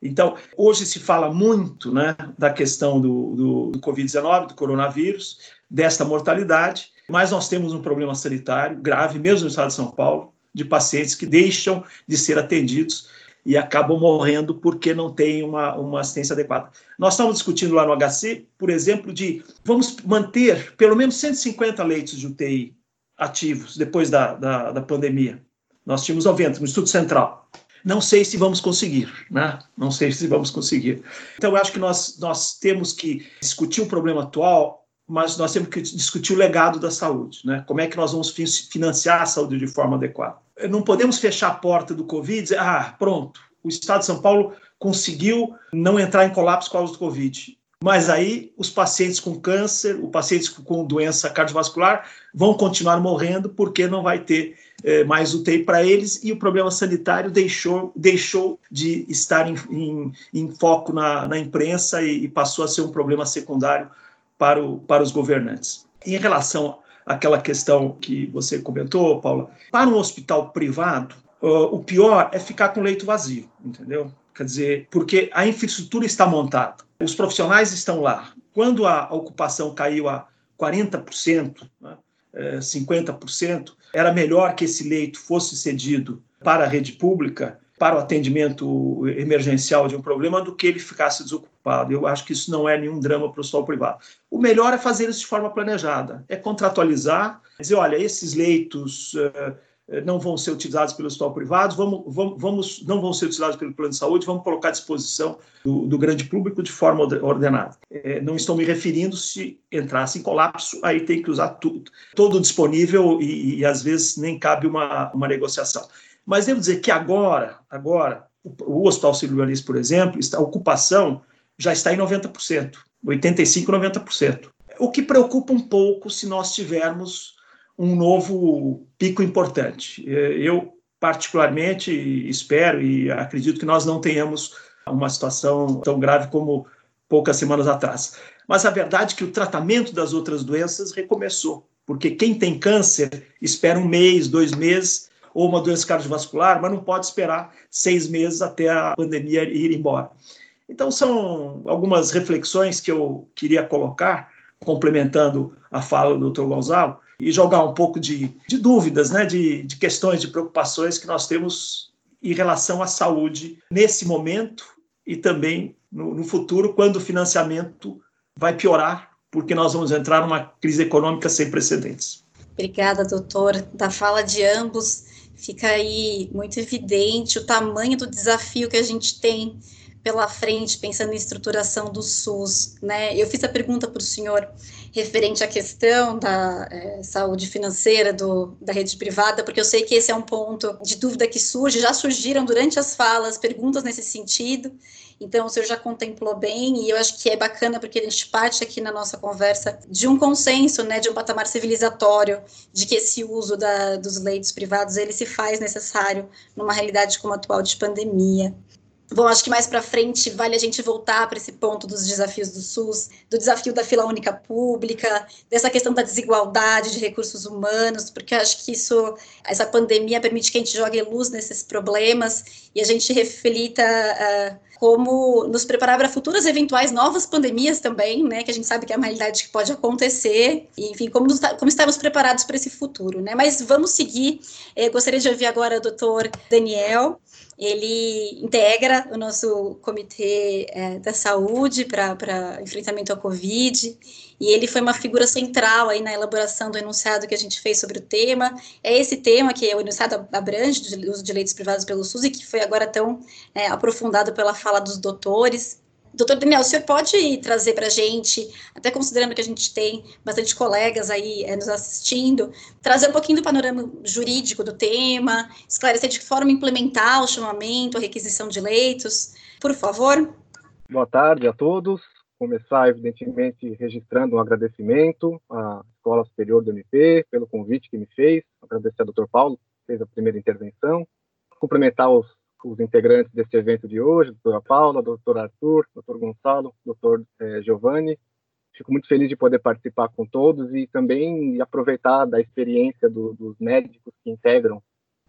Então, hoje se fala muito né, da questão do, do, do Covid-19, do coronavírus, desta mortalidade, mas nós temos um problema sanitário grave, mesmo no estado de São Paulo, de pacientes que deixam de ser atendidos e acabam morrendo porque não tem uma, uma assistência adequada. Nós estamos discutindo lá no HC, por exemplo, de vamos manter pelo menos 150 leitos de UTI ativos depois da, da, da pandemia. Nós tínhamos 90 no Instituto Central. Não sei se vamos conseguir, né? Não sei se vamos conseguir. Então, eu acho que nós, nós temos que discutir o problema atual mas nós temos que discutir o legado da saúde, né? Como é que nós vamos financiar a saúde de forma adequada? Não podemos fechar a porta do Covid e dizer, ah, pronto, o Estado de São Paulo conseguiu não entrar em colapso por causa do Covid. Mas aí os pacientes com câncer, os pacientes com doença cardiovascular vão continuar morrendo porque não vai ter eh, mais UTI para eles e o problema sanitário deixou, deixou de estar em, em, em foco na, na imprensa e, e passou a ser um problema secundário para, o, para os governantes. Em relação àquela questão que você comentou, Paula, para um hospital privado, uh, o pior é ficar com leito vazio, entendeu? Quer dizer, porque a infraestrutura está montada, os profissionais estão lá. Quando a ocupação caiu a 40%, né, 50%, é, era melhor que esse leito fosse cedido para a rede pública para o atendimento emergencial de um problema do que ele ficasse desocupado. Eu acho que isso não é nenhum drama para o sol privado. O melhor é fazer isso de forma planejada, é contratualizar, dizer, olha, esses leitos uh, não vão ser utilizados pelo hospital privado, vamos, vamos, vamos, não vão ser utilizados pelo plano de saúde, vamos colocar à disposição do, do grande público de forma ordenada. É, não estou me referindo se entrasse em colapso, aí tem que usar tudo, todo disponível e, e às vezes nem cabe uma, uma negociação. Mas devo dizer que agora, agora, o Hospital Sírio-Libanês, por exemplo, a ocupação já está em 90%, 85%, 90%. O que preocupa um pouco se nós tivermos um novo pico importante. Eu, particularmente, espero e acredito que nós não tenhamos uma situação tão grave como poucas semanas atrás. Mas a verdade é que o tratamento das outras doenças recomeçou, porque quem tem câncer espera um mês, dois meses ou uma doença cardiovascular, mas não pode esperar seis meses até a pandemia ir embora. Então, são algumas reflexões que eu queria colocar, complementando a fala do Dr. Gonzalo, e jogar um pouco de, de dúvidas, né, de, de questões, de preocupações que nós temos em relação à saúde nesse momento e também no, no futuro, quando o financiamento vai piorar, porque nós vamos entrar numa crise econômica sem precedentes. Obrigada, doutor. Da fala de ambos, fica aí muito evidente o tamanho do desafio que a gente tem pela frente, pensando em estruturação do SUS, né? Eu fiz a pergunta para o senhor referente à questão da é, saúde financeira do, da rede privada, porque eu sei que esse é um ponto de dúvida que surge, já surgiram durante as falas perguntas nesse sentido, então, o senhor já contemplou bem, e eu acho que é bacana porque a gente parte aqui na nossa conversa de um consenso, né, de um patamar civilizatório, de que esse uso da, dos leitos privados ele se faz necessário numa realidade como a atual de pandemia. Bom, acho que mais para frente vale a gente voltar para esse ponto dos desafios do SUS, do desafio da fila única pública, dessa questão da desigualdade de recursos humanos, porque acho que isso, essa pandemia permite que a gente jogue luz nesses problemas e a gente reflita uh, como nos preparar para futuras eventuais novas pandemias também, né, que a gente sabe que é uma realidade que pode acontecer, e, enfim, como, como estamos preparados para esse futuro, né, mas vamos seguir, eu gostaria de ouvir agora o doutor Daniel, ele integra o nosso comitê é, da saúde para enfrentamento ao Covid, e ele foi uma figura central aí na elaboração do enunciado que a gente fez sobre o tema. É esse tema que é o enunciado abrange do uso de leitos privados pelo SUS e que foi agora tão é, aprofundado pela fala dos doutores. Doutor Daniel, o senhor pode trazer para a gente, até considerando que a gente tem bastante colegas aí é, nos assistindo, trazer um pouquinho do panorama jurídico do tema, esclarecer de que forma implementar o chamamento, a requisição de leitos, por favor? Boa tarde a todos. Começar, evidentemente, registrando um agradecimento à Escola Superior do MP pelo convite que me fez, agradecer ao doutor Paulo, que fez a primeira intervenção, cumprimentar os os integrantes deste evento de hoje, doutora Paula, a doutora Arthur, doutor Gonçalo, doutor eh, Giovanni. Fico muito feliz de poder participar com todos e também aproveitar da experiência do, dos médicos que integram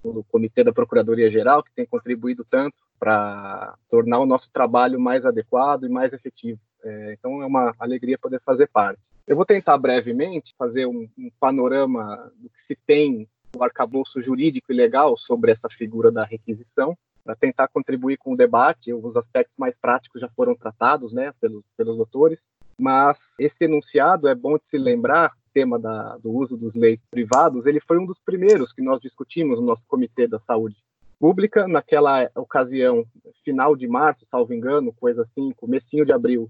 o Comitê da Procuradoria Geral, que tem contribuído tanto para tornar o nosso trabalho mais adequado e mais efetivo. É, então é uma alegria poder fazer parte. Eu vou tentar brevemente fazer um, um panorama do que se tem no arcabouço jurídico e legal sobre essa figura da requisição para tentar contribuir com o debate. Os aspectos mais práticos já foram tratados, né, pelos, pelos doutores, mas esse enunciado é bom de se lembrar. Tema da, do uso dos leitos privados, ele foi um dos primeiros que nós discutimos no nosso Comitê da Saúde Pública, naquela ocasião, final de março, salvo engano, coisa assim, comecinho de abril,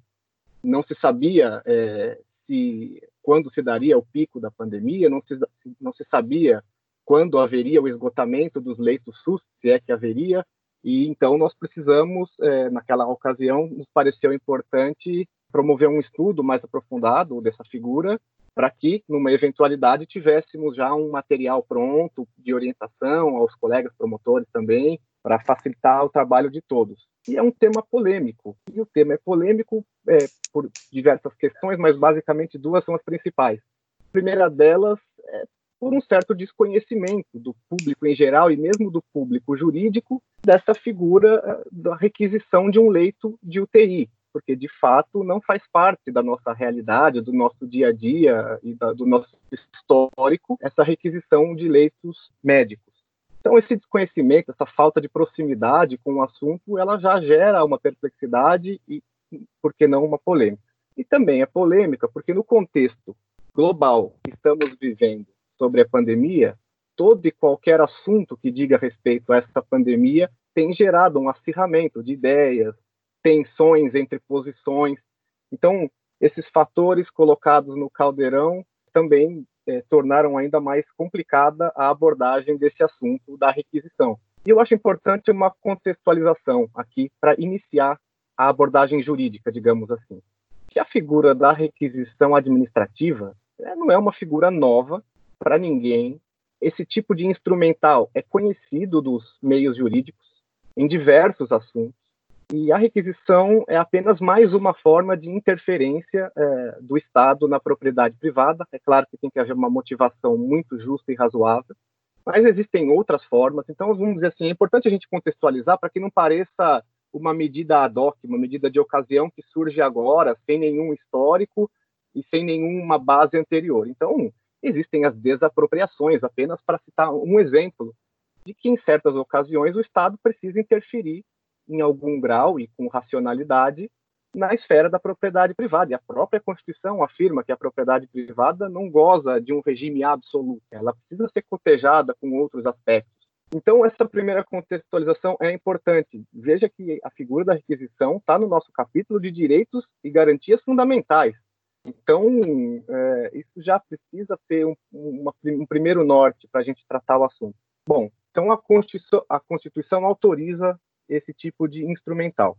não se sabia é, se quando se daria o pico da pandemia, não se, não se sabia quando haveria o esgotamento dos leitos SUS, se é que haveria, e então nós precisamos, é, naquela ocasião, nos pareceu importante promover um estudo mais aprofundado dessa figura, para que, numa eventualidade, tivéssemos já um material pronto de orientação aos colegas promotores também, para facilitar o trabalho de todos. E é um tema polêmico. E o tema é polêmico é, por diversas questões, mas basicamente duas são as principais. A primeira delas é por um certo desconhecimento do público em geral e mesmo do público jurídico dessa figura eh, da requisição de um leito de UTI, porque de fato não faz parte da nossa realidade, do nosso dia a dia e da, do nosso histórico essa requisição de leitos médicos. Então esse desconhecimento, essa falta de proximidade com o assunto, ela já gera uma perplexidade e, por que não, uma polêmica. E também é polêmica porque no contexto global que estamos vivendo, sobre a pandemia, todo e qualquer assunto que diga respeito a essa pandemia tem gerado um acirramento de ideias, tensões entre posições. Então, esses fatores colocados no caldeirão também é, tornaram ainda mais complicada a abordagem desse assunto da requisição. E eu acho importante uma contextualização aqui para iniciar a abordagem jurídica, digamos assim. Que a figura da requisição administrativa é, não é uma figura nova, para ninguém. Esse tipo de instrumental é conhecido dos meios jurídicos em diversos assuntos. E a requisição é apenas mais uma forma de interferência é, do Estado na propriedade privada. É claro que tem que haver uma motivação muito justa e razoável, mas existem outras formas. Então, vamos dizer assim, é importante a gente contextualizar para que não pareça uma medida ad hoc, uma medida de ocasião que surge agora, sem nenhum histórico e sem nenhuma base anterior. Então, existem as desapropriações, apenas para citar um exemplo de que, em certas ocasiões, o Estado precisa interferir em algum grau e com racionalidade na esfera da propriedade privada. E a própria Constituição afirma que a propriedade privada não goza de um regime absoluto, ela precisa ser cotejada com outros aspectos. Então, essa primeira contextualização é importante. Veja que a figura da requisição está no nosso capítulo de direitos e garantias fundamentais. Então, é, isso já precisa ter um, uma, um primeiro norte para a gente tratar o assunto. Bom, então a Constituição, a Constituição autoriza esse tipo de instrumental.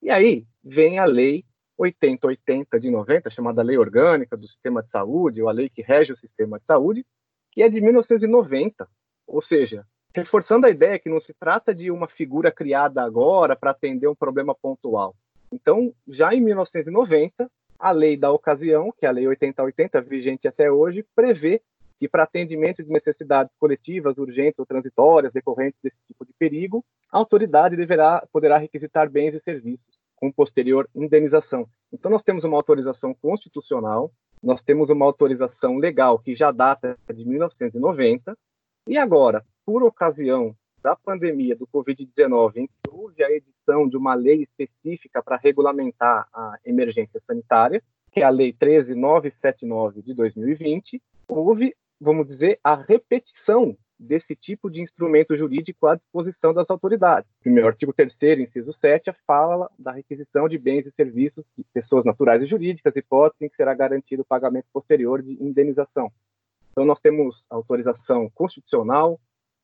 E aí vem a Lei 8080 de 90, chamada Lei Orgânica do Sistema de Saúde, ou a lei que rege o sistema de saúde, que é de 1990. Ou seja, reforçando a ideia que não se trata de uma figura criada agora para atender um problema pontual. Então, já em 1990, a lei da ocasião, que é a Lei 8080, vigente até hoje, prevê que para atendimento de necessidades coletivas, urgentes ou transitórias decorrentes desse tipo de perigo, a autoridade deverá poderá requisitar bens e serviços com posterior indenização. Então nós temos uma autorização constitucional, nós temos uma autorização legal que já data de 1990 e agora, por ocasião da pandemia do Covid-19, em que houve a edição de uma lei específica para regulamentar a emergência sanitária, que é a Lei 13979 de 2020, houve vamos dizer, a repetição desse tipo de instrumento jurídico à disposição das autoridades. Primeiro artigo 3 inciso 7, fala da requisição de bens e serviços de pessoas naturais e jurídicas, hipótese em que será garantido o pagamento posterior de indenização. Então, nós temos autorização constitucional,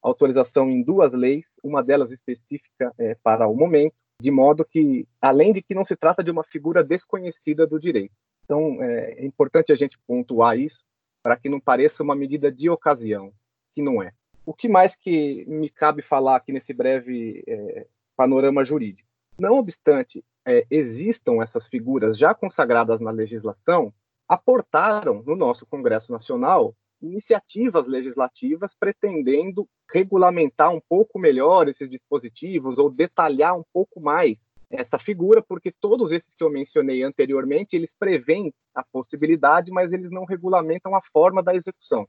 autorização em duas leis, uma delas específica é, para o momento, de modo que, além de que não se trata de uma figura desconhecida do direito. Então, é, é importante a gente pontuar isso, para que não pareça uma medida de ocasião, que não é. O que mais que me cabe falar aqui nesse breve é, panorama jurídico? Não obstante é, existam essas figuras já consagradas na legislação, aportaram no nosso Congresso Nacional iniciativas legislativas pretendendo regulamentar um pouco melhor esses dispositivos ou detalhar um pouco mais essa figura, porque todos esses que eu mencionei anteriormente, eles prevêem a possibilidade, mas eles não regulamentam a forma da execução.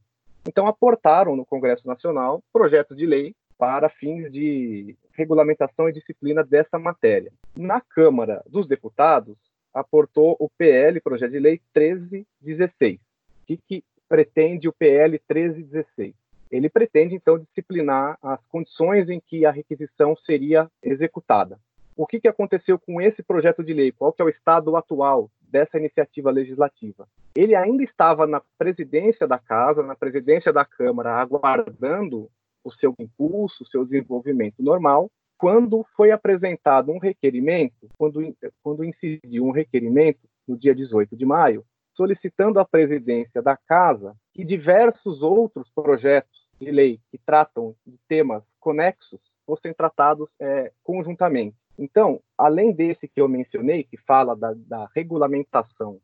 Então, aportaram no Congresso Nacional projetos de lei para fins de regulamentação e disciplina dessa matéria. Na Câmara dos Deputados, aportou o PL, projeto de lei 1316. O que, que pretende o PL 1316? Ele pretende, então, disciplinar as condições em que a requisição seria executada o que, que aconteceu com esse projeto de lei? Qual que é o estado atual dessa iniciativa legislativa? Ele ainda estava na presidência da Casa, na presidência da Câmara, aguardando o seu impulso, o seu desenvolvimento normal, quando foi apresentado um requerimento, quando, quando incidiu um requerimento no dia 18 de maio, solicitando à presidência da Casa que diversos outros projetos de lei que tratam de temas conexos fossem tratados é, conjuntamente. Então, além desse que eu mencionei, que fala da, da regulamentação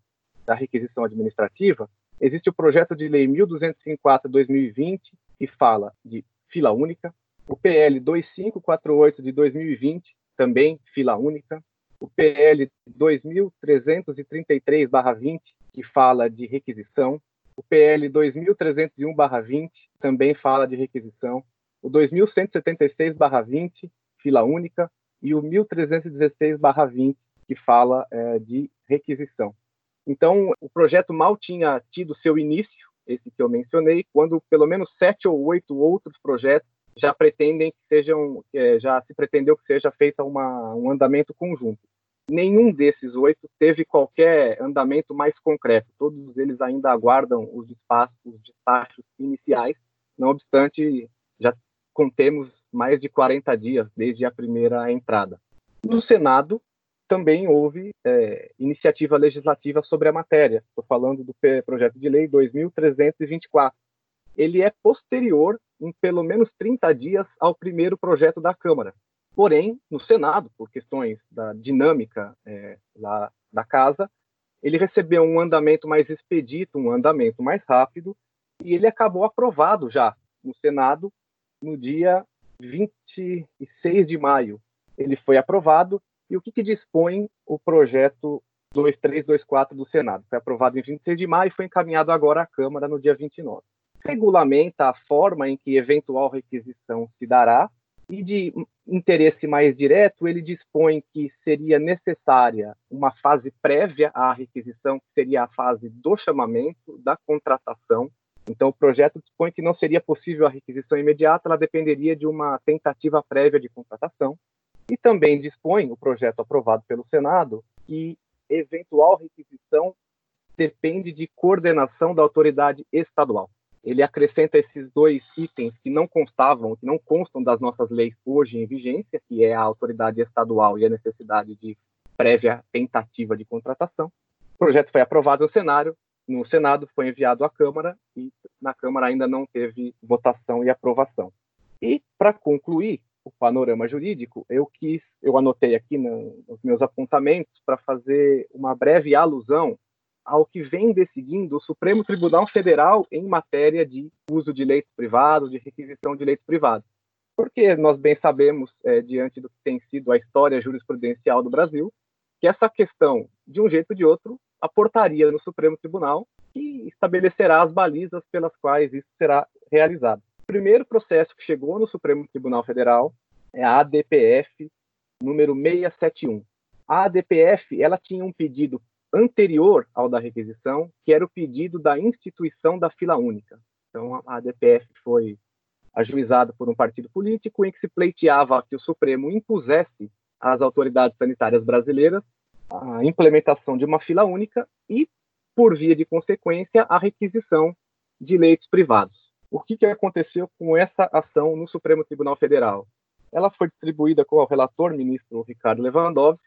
da requisição administrativa, existe o projeto de lei 1254-2020, que fala de fila única, o PL 2548 de 2020, também fila única, o PL 2333/20, que fala de requisição, o PL 2301/20 também fala de requisição, o 2176/20, fila única, e o 1316/20 que fala é, de requisição. Então, o projeto mal tinha tido seu início, esse que eu mencionei, quando pelo menos sete ou oito outros projetos já pretendem que sejam, é, já se pretendeu que seja feita uma, um andamento conjunto. Nenhum desses oito teve qualquer andamento mais concreto. Todos eles ainda aguardam os despachos, os despachos iniciais. Não obstante, já contemos mais de 40 dias desde a primeira entrada. No Senado, também houve é, iniciativa legislativa sobre a matéria. Estou falando do projeto de lei 2324. Ele é posterior, em pelo menos 30 dias, ao primeiro projeto da Câmara. Porém, no Senado, por questões da dinâmica é, lá da casa, ele recebeu um andamento mais expedito, um andamento mais rápido, e ele acabou aprovado já no Senado no dia 26 de maio. Ele foi aprovado. E o que, que dispõe o projeto 2324 do Senado? Foi aprovado em 26 de maio e foi encaminhado agora à Câmara no dia 29. Regulamenta a forma em que eventual requisição se dará e de interesse mais direto, ele dispõe que seria necessária uma fase prévia à requisição, que seria a fase do chamamento, da contratação, então, o projeto dispõe que não seria possível a requisição imediata, ela dependeria de uma tentativa prévia de contratação. E também dispõe o projeto aprovado pelo Senado que eventual requisição depende de coordenação da autoridade estadual. Ele acrescenta esses dois itens que não constavam, que não constam das nossas leis hoje em vigência, que é a autoridade estadual e a necessidade de prévia tentativa de contratação. O projeto foi aprovado no Senado, no Senado, foi enviado à Câmara e na Câmara ainda não teve votação e aprovação. E, para concluir o panorama jurídico, eu quis, eu anotei aqui no, nos meus apontamentos para fazer uma breve alusão ao que vem decidindo o Supremo Tribunal Federal em matéria de uso de leitos privados, de requisição de leitos privados. Porque nós bem sabemos, é, diante do que tem sido a história jurisprudencial do Brasil, que essa questão, de um jeito ou de outro, aportaria no Supremo Tribunal e estabelecerá as balizas pelas quais isso será realizado. O primeiro processo que chegou no Supremo Tribunal Federal é a ADPF número 671. A ADPF ela tinha um pedido anterior ao da requisição, que era o pedido da instituição da fila única. Então, a ADPF foi ajuizada por um partido político em que se pleiteava que o Supremo impusesse às autoridades sanitárias brasileiras a implementação de uma fila única e, por via de consequência, a requisição de leitos privados. O que, que aconteceu com essa ação no Supremo Tribunal Federal? Ela foi distribuída com o relator ministro Ricardo Lewandowski,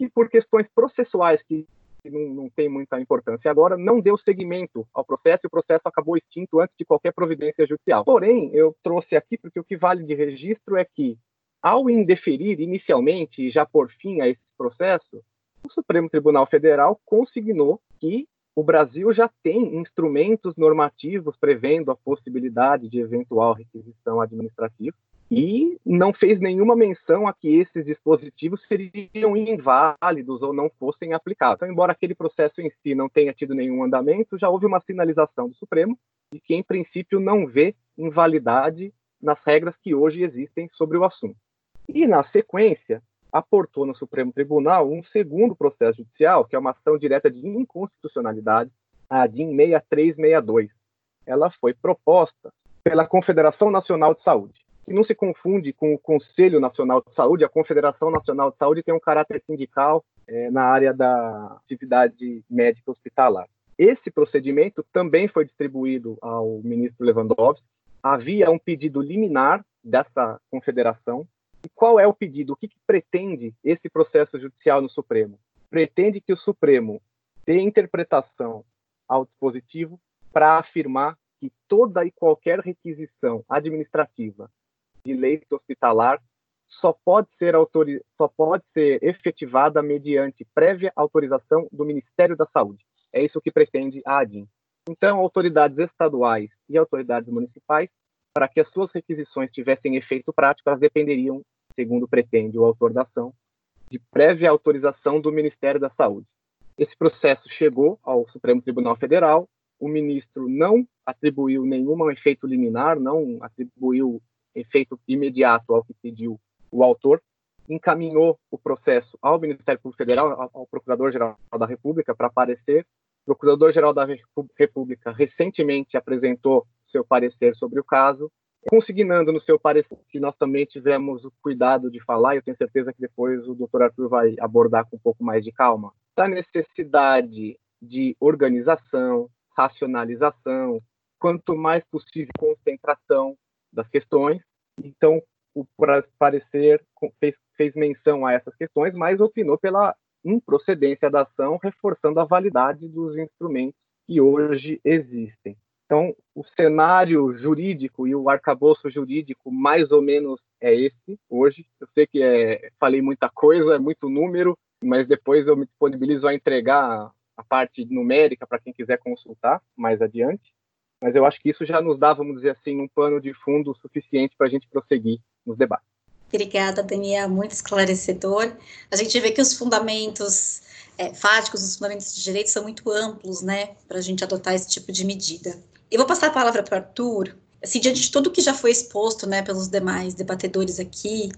e por questões processuais que que não, não tem muita importância agora, não deu seguimento ao processo e o processo acabou extinto antes de qualquer providência judicial. Porém, eu trouxe aqui porque o que vale de registro é que, ao indeferir inicialmente e já por fim a esse processo, o Supremo Tribunal Federal consignou que o Brasil já tem instrumentos normativos prevendo a possibilidade de eventual requisição administrativa e não fez nenhuma menção a que esses dispositivos seriam inválidos ou não fossem aplicados. Então, embora aquele processo em si não tenha tido nenhum andamento, já houve uma sinalização do Supremo de que, em princípio, não vê invalidade nas regras que hoje existem sobre o assunto. E, na sequência, aportou no Supremo Tribunal um segundo processo judicial, que é uma ação direta de inconstitucionalidade, a DIN 6362. Ela foi proposta pela Confederação Nacional de Saúde que não se confunde com o Conselho Nacional de Saúde. A Confederação Nacional de Saúde tem um caráter sindical é, na área da atividade médica hospitalar. Esse procedimento também foi distribuído ao ministro Lewandowski. Havia um pedido liminar dessa confederação. E qual é o pedido? O que, que pretende esse processo judicial no Supremo? Pretende que o Supremo dê interpretação ao dispositivo para afirmar que toda e qualquer requisição administrativa de leito hospitalar só pode ser só pode ser efetivada mediante prévia autorização do Ministério da Saúde. É isso que pretende a ADIM. Então, autoridades estaduais e autoridades municipais, para que as suas requisições tivessem efeito prático, elas dependeriam, segundo pretende o autor da ação, de prévia autorização do Ministério da Saúde. Esse processo chegou ao Supremo Tribunal Federal, o ministro não atribuiu nenhum efeito liminar, não atribuiu efeito imediato ao que pediu o autor, encaminhou o processo ao Ministério Público Federal, ao Procurador-Geral da República, para parecer. O Procurador-Geral da República recentemente apresentou seu parecer sobre o caso, consignando no seu parecer que nós também tivemos o cuidado de falar, e eu tenho certeza que depois o doutor Arthur vai abordar com um pouco mais de calma, da necessidade de organização, racionalização, quanto mais possível concentração das questões, então, o parecer fez, fez menção a essas questões, mas opinou pela improcedência da ação, reforçando a validade dos instrumentos que hoje existem. Então, o cenário jurídico e o arcabouço jurídico mais ou menos é esse hoje. Eu sei que é, falei muita coisa, é muito número, mas depois eu me disponibilizo a entregar a parte numérica para quem quiser consultar mais adiante mas eu acho que isso já nos dá, vamos dizer assim, um pano de fundo suficiente para a gente prosseguir nos debates. Obrigada, Daniel, muito esclarecedor. A gente vê que os fundamentos é, fáticos, os fundamentos de direito são muito amplos, né, para a gente adotar esse tipo de medida. Eu vou passar a palavra para o Arthur. Assim, diante de tudo que já foi exposto, né, pelos demais debatedores aqui,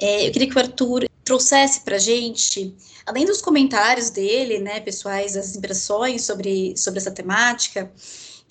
é, eu queria que o Arthur trouxesse para a gente, além dos comentários dele, né, pessoais, as impressões sobre, sobre essa temática,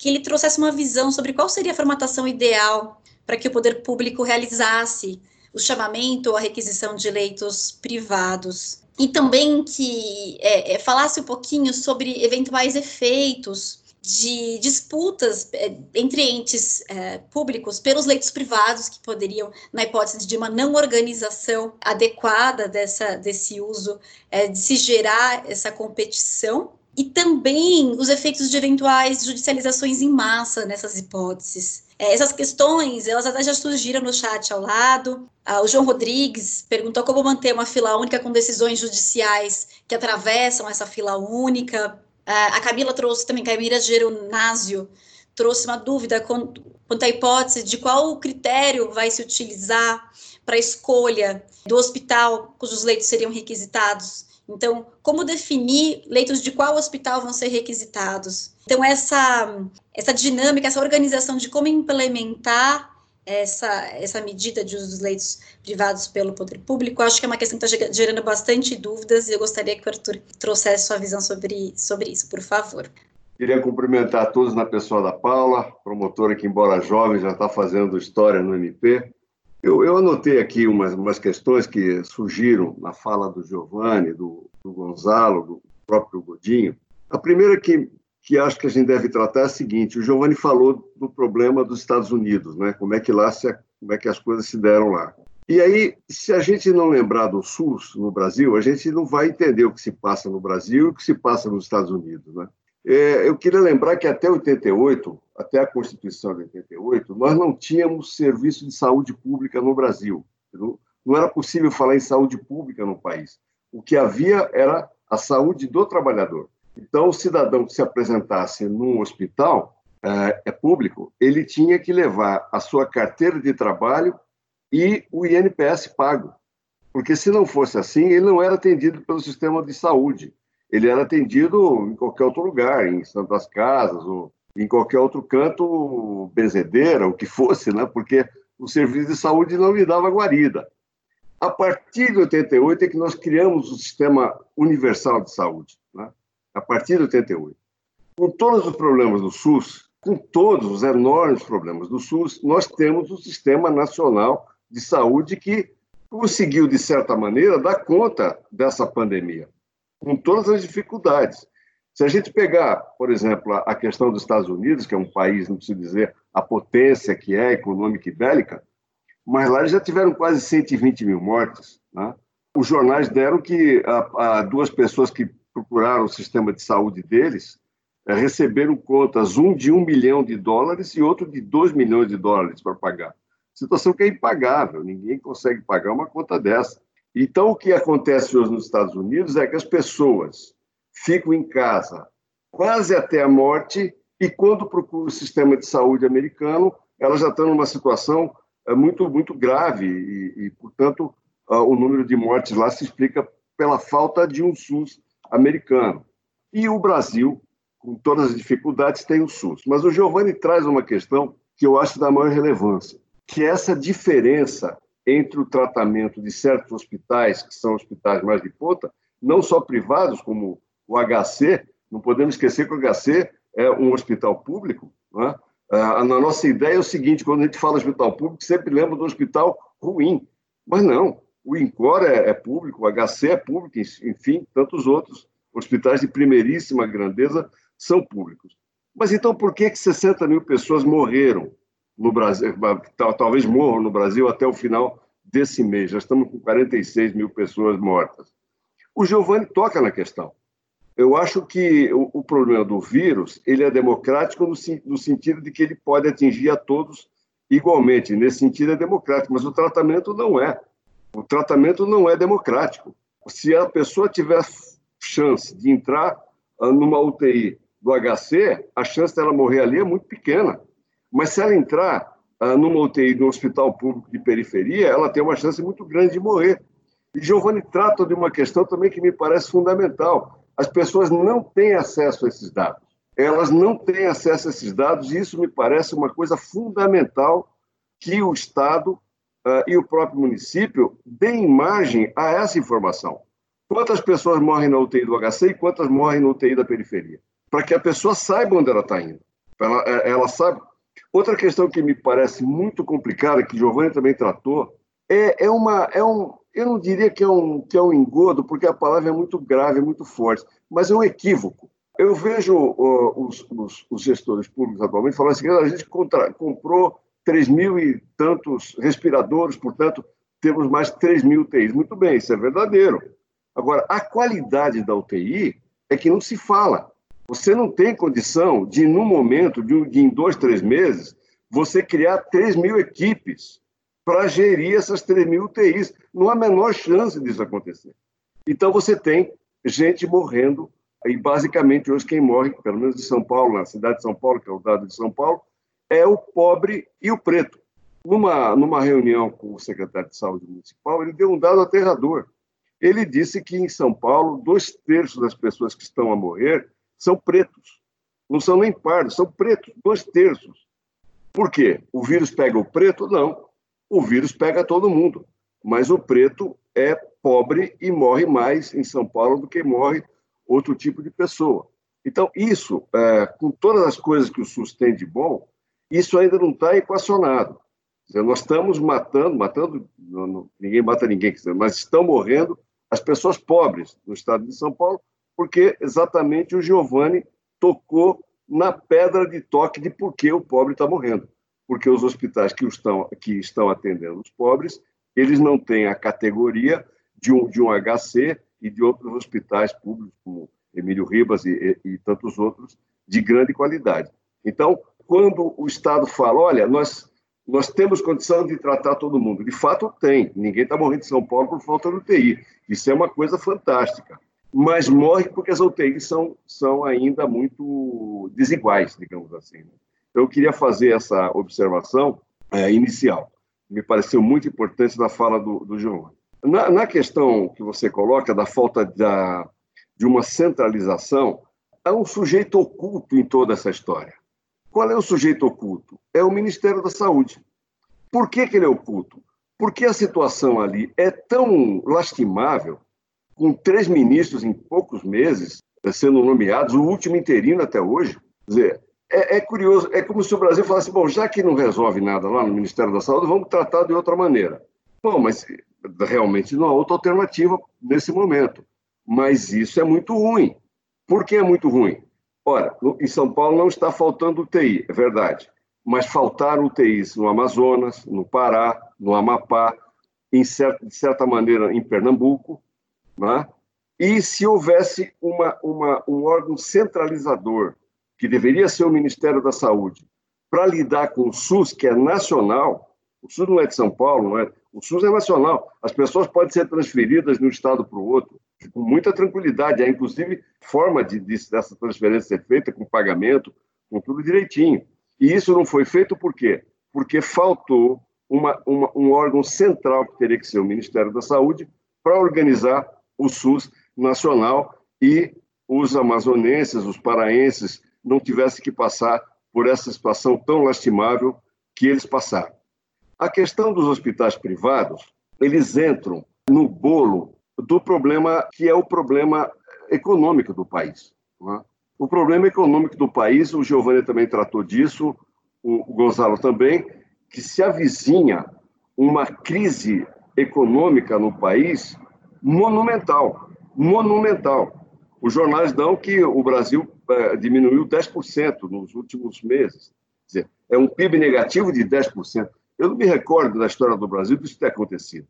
que ele trouxesse uma visão sobre qual seria a formatação ideal para que o poder público realizasse o chamamento ou a requisição de leitos privados. E também que é, é, falasse um pouquinho sobre eventuais efeitos de disputas é, entre entes é, públicos pelos leitos privados que poderiam, na hipótese de uma não organização adequada dessa, desse uso, é, de se gerar essa competição e também os efeitos de eventuais judicializações em massa nessas hipóteses. É, essas questões, elas até já surgiram no chat ao lado. Ah, o João Rodrigues perguntou como manter uma fila única com decisões judiciais que atravessam essa fila única. Ah, a Camila trouxe também, Camila Geronásio, trouxe uma dúvida quanto à hipótese de qual critério vai se utilizar para a escolha do hospital cujos leitos seriam requisitados então, como definir leitos de qual hospital vão ser requisitados? Então, essa, essa dinâmica, essa organização de como implementar essa, essa medida de uso dos leitos privados pelo poder público, acho que é uma questão que está gerando bastante dúvidas e eu gostaria que o Arthur trouxesse sua visão sobre, sobre isso, por favor. Queria cumprimentar todos na pessoa da Paula, promotora que, embora jovem, já está fazendo história no MP. Eu, eu anotei aqui umas, umas questões que surgiram na fala do Giovanni, do, do Gonzalo, do próprio Godinho. A primeira que, que acho que a gente deve tratar é a seguinte: o Giovanni falou do problema dos Estados Unidos, né? Como é que lá se, como é que as coisas se deram lá. E aí, se a gente não lembrar do SUS no Brasil, a gente não vai entender o que se passa no Brasil e o que se passa nos Estados Unidos, né? É, eu queria lembrar que até 88, até a Constituição de 88, nós não tínhamos serviço de saúde pública no Brasil. Não, não era possível falar em saúde pública no país. O que havia era a saúde do trabalhador. Então, o cidadão que se apresentasse num hospital é, é público, ele tinha que levar a sua carteira de trabalho e o INPS pago. Porque se não fosse assim, ele não era atendido pelo sistema de saúde ele era atendido em qualquer outro lugar, em Santas Casas, ou em qualquer outro canto, benzedeira, o que fosse, né? porque o serviço de saúde não lhe dava guarida. A partir de 88 é que nós criamos o Sistema Universal de Saúde, né? a partir de 88. Com todos os problemas do SUS, com todos os enormes problemas do SUS, nós temos o Sistema Nacional de Saúde que conseguiu, de certa maneira, dar conta dessa pandemia com todas as dificuldades. Se a gente pegar, por exemplo, a questão dos Estados Unidos, que é um país, não preciso dizer a potência que é econômica e bélica, mas lá eles já tiveram quase 120 mil mortes. Né? Os jornais deram que a, a duas pessoas que procuraram o sistema de saúde deles é, receberam contas, um de um milhão de dólares e outro de dois milhões de dólares para pagar. Situação que é impagável, ninguém consegue pagar uma conta dessa. Então, o que acontece hoje nos Estados Unidos é que as pessoas ficam em casa quase até a morte e, quando procuram o sistema de saúde americano, elas já estão numa situação é, muito, muito grave e, e portanto, o número de mortes lá se explica pela falta de um SUS americano. E o Brasil, com todas as dificuldades, tem o SUS. Mas o Giovanni traz uma questão que eu acho da maior relevância, que é essa diferença entre o tratamento de certos hospitais, que são hospitais mais de ponta, não só privados, como o HC, não podemos esquecer que o HC é um hospital público. Né? Na nossa ideia é o seguinte: quando a gente fala hospital público, sempre lembra do hospital ruim. Mas não, o INCOR é, é público, o HC é público, enfim, tantos outros hospitais de primeiríssima grandeza são públicos. Mas então por que, que 60 mil pessoas morreram no Brasil, talvez morram no Brasil até o final desse mês. Já estamos com 46 mil pessoas mortas. O Giovanni toca na questão. Eu acho que o, o problema do vírus ele é democrático no, no, sentido de que ele pode atingir a todos igualmente. Nesse sentido é democrático, mas o tratamento não é. O tratamento não é democrático. Se a pessoa tiver chance de entrar ah, numa UTI do HC, a chance dela morrer ali é muito pequena. Mas se ela entrar ah, numa UTI de um hospital público de periferia, ela tem uma chance muito grande de morrer. E Giovanni trata de uma questão também que me parece fundamental. As pessoas não têm acesso a esses dados. Elas não têm acesso a esses dados e isso me parece uma coisa fundamental que o Estado uh, e o próprio município deem margem a essa informação. Quantas pessoas morrem na UTI do HC e quantas morrem na UTI da periferia? Para que a pessoa saiba onde ela está indo. Ela, eh, ela sabe Outra questão que me parece muito complicada, que Giovanni também tratou, é, é uma. É um, eu não diria que é, um, que é um engodo, porque a palavra é muito grave, é muito forte, mas é um equívoco. Eu vejo uh, os, os, os, gestores públicos atualmente falando assim: a gente contra, comprou 3 mil e tantos respiradores, portanto, temos mais 3 mil UTIs. Muito bem, isso é verdadeiro. Agora, a qualidade da UTI é que não se fala. Você não tem condição de, num momento, de, de em dois, três meses, você criar 3 mil equipes para gerir essas 3 mil UTIs. Não há a menor chance disso acontecer. Então, você tem gente morrendo, e basicamente hoje quem morre, pelo menos de São Paulo, na cidade de São Paulo, que é o dado de São Paulo, é o pobre e o preto. Numa, numa reunião com o secretário de Saúde Municipal, ele deu um dado aterrador. Ele disse que em São Paulo, dois terços das pessoas que estão a morrer são pretos. Não são nem pardos, são pretos, dois terços. Por quê? O vírus pega o preto? Não. O vírus pega todo mundo. Mas o preto é pobre e morre mais em São Paulo do que morre outro tipo de pessoa. Então, isso, é, com todas as coisas que o SUS tem de bom, isso ainda não está equacionado. Dizer, nós estamos matando, matando, não, não, ninguém mata ninguém, mas estão morrendo as pessoas pobres no estado de São Paulo, porque exatamente o Giovanni tocou na pedra de toque de por que o pobre está morrendo. Porque os hospitais que estão, que estão atendendo os pobres, eles não têm a categoria de um, de um HC e de outros hospitais públicos, como Emílio Ribas e, e, e tantos outros, de grande qualidade. Então, quando o Estado fala, olha, nós, nós temos condição de tratar todo mundo, de fato tem, ninguém está morrendo em São Paulo por falta de UTI, isso é uma coisa fantástica, mas morre porque as UTIs são, são ainda muito desiguais, digamos assim. Né? Eu queria fazer essa observação é, inicial, me pareceu muito importante da fala do, do João. Na, na, questão que você coloca da falta da, de uma centralização, há um sujeito oculto em toda essa história. Qual é o sujeito oculto? É o Ministério da Saúde. Por que, que ele é oculto? Porque a situação ali é tão lastimável, com três ministros em poucos meses sendo nomeados, o último interino até hoje. Quer dizer, é, é, curioso, é como se o Brasil falasse: bom, já que não resolve nada lá no Ministério da Saúde, vamos tratar de outra maneira. Bom, mas realmente não há outra alternativa nesse momento. Mas isso é muito ruim. Por que é muito ruim? Ora, em São Paulo não está faltando UTI, é verdade, mas faltaram UTIs no Amazonas, no Pará, no Amapá, de certa maneira em Pernambuco, né? e se houvesse uma, uma, um órgão centralizador, que deveria ser o Ministério da Saúde, para lidar com o SUS, que é nacional, o SUS não é de São Paulo, não é, o SUS é nacional, as pessoas podem ser transferidas de um estado para o outro, com muita tranquilidade. Há, inclusive, forma de, de, dessa transferência ser feita com pagamento, com tudo direitinho. E isso não foi feito por quê? Porque faltou uma, uma, um órgão central, que teria que ser o Ministério da Saúde, para organizar o SUS nacional e os amazonenses, os paraenses, não tivessem que passar por essa situação tão lastimável que eles passaram. A questão dos hospitais privados, eles entram no bolo do problema que é o problema econômico do país. Né? O problema econômico do país, o Giovanni também tratou disso, o Gonzalo também, que se avizinha uma crise econômica no país monumental, monumental. Os jornais dão que o Brasil é, diminuiu 10% nos últimos meses. Quer dizer, é um PIB negativo de 10%. Eu não me recordo da história do Brasil disso ter acontecido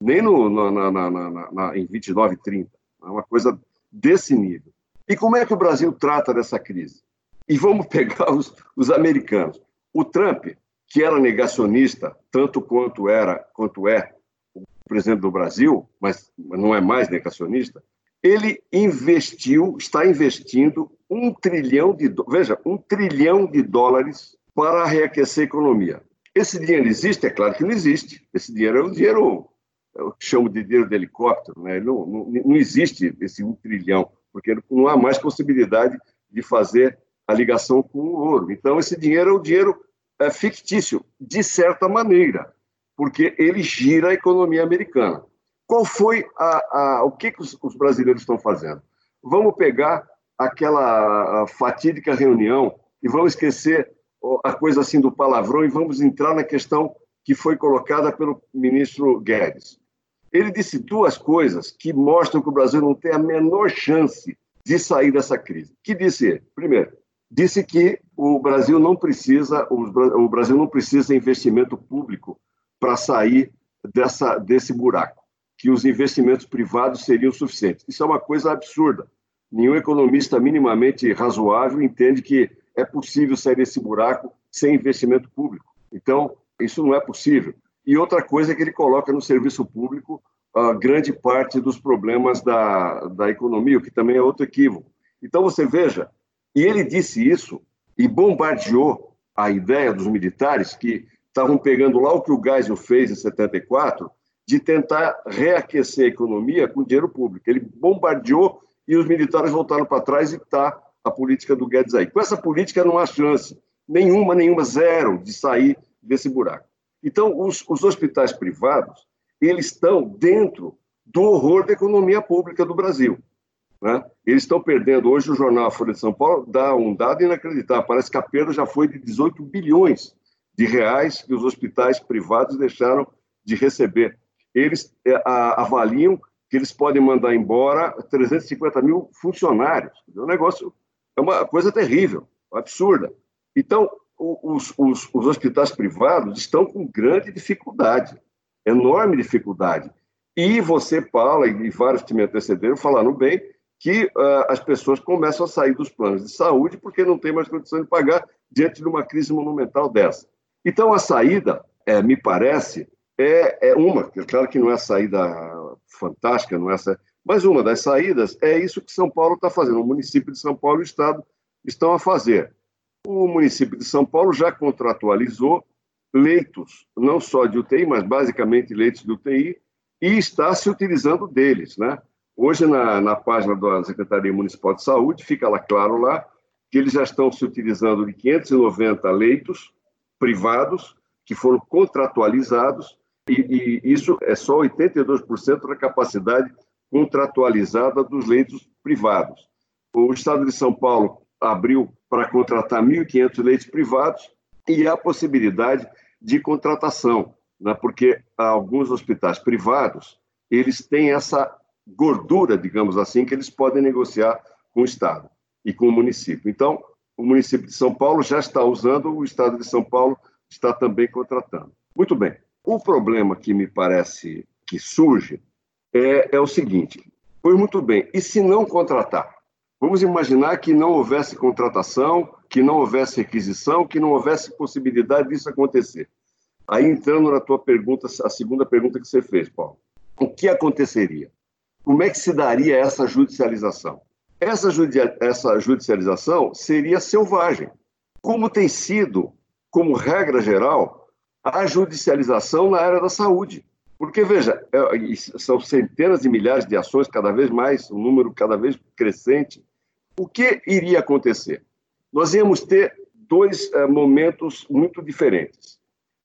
nem no, na, na, na, na, em 29 e 30. É uma coisa desse nível. E como é que o Brasil trata dessa crise? E vamos pegar os, os americanos. O Trump, que era negacionista, tanto quanto era, quanto é o presidente do Brasil, mas não é mais negacionista, ele investiu, está investindo um trilhão de, veja, um trilhão de dólares para reaquecer a economia. Esse dinheiro existe? É claro que não existe. Esse dinheiro é um dinheiro eu chamo de dinheiro de helicóptero, né? não, não, não existe esse um trilhão, porque não há mais possibilidade de fazer a ligação com o ouro. Então, esse dinheiro é o dinheiro é, fictício, de certa maneira, porque ele gira a economia americana. Qual foi a, a o que, que os, os, brasileiros estão fazendo? Vamos pegar aquela fatídica reunião e vamos esquecer a coisa assim do palavrão e vamos entrar na questão que foi colocada pelo ministro Guedes. Ele disse duas coisas que mostram que o Brasil não tem a menor chance de sair dessa crise. Que disse? Primeiro, disse que o Brasil não precisa, o Brasil não precisa de investimento público para sair dessa, desse buraco, que os investimentos privados seriam suficientes. Isso é uma coisa absurda, Nenhum economista minimamente razoável entende que é possível sair desse buraco sem investimento público. Então, isso não é possível. E outra coisa é que ele coloca no serviço público a grande parte dos problemas da, da economia, o que também é outro equívoco. Então, você veja, e ele disse isso e bombardeou a ideia dos militares que estavam pegando lá o que o Geisel fez em 74, de tentar reaquecer a economia com dinheiro público. Ele bombardeou e os militares voltaram para trás e está a política do Guedes aí. Com essa política não há chance nenhuma, nenhuma, zero de sair desse buraco. Então, os, os hospitais privados, eles estão dentro do horror da economia pública do Brasil. Né? Eles estão perdendo, hoje o jornal Folha de São Paulo dá um dado inacreditável, parece que a perda já foi de 18 bilhões de reais que os hospitais privados deixaram de receber. Eles é, a, avaliam que eles podem mandar embora 350 mil funcionários. Um negócio, é uma coisa terrível, absurda. Então, os, os, os hospitais privados estão com grande dificuldade, enorme dificuldade. E você, Paula, e vários que me antecederam falaram bem que uh, as pessoas começam a sair dos planos de saúde porque não tem mais condição de pagar diante de uma crise monumental dessa. Então, a saída, é, me parece, é, é uma, claro que não é a saída fantástica, não é mas uma das saídas é isso que São Paulo está fazendo, o município de São Paulo e o Estado estão a fazer. O município de São Paulo já contratualizou leitos, não só de UTI, mas basicamente leitos de UTI, e está se utilizando deles. Né? Hoje, na, na página da Secretaria Municipal de Saúde, fica lá claro lá que eles já estão se utilizando de 590 leitos privados que foram contratualizados, e, e isso é só 82% da capacidade contratualizada dos leitos privados. O Estado de São Paulo abriu para contratar 1.500 leitos privados e há possibilidade de contratação, né? porque alguns hospitais privados eles têm essa gordura, digamos assim, que eles podem negociar com o Estado e com o município. Então, o município de São Paulo já está usando, o Estado de São Paulo está também contratando. Muito bem. O problema que me parece que surge é, é o seguinte: pois muito bem, e se não contratar? Vamos imaginar que não houvesse contratação, que não houvesse requisição, que não houvesse possibilidade disso acontecer. Aí entrando na tua pergunta, a segunda pergunta que você fez, Paulo. O que aconteceria? Como é que se daria essa judicialização? Essa, essa judicialização seria selvagem, como tem sido, como regra geral, a judicialização na área da saúde. Porque, veja, é, são centenas de milhares de ações, cada vez mais, um número cada vez crescente. O que iria acontecer? Nós íamos ter dois é, momentos muito diferentes.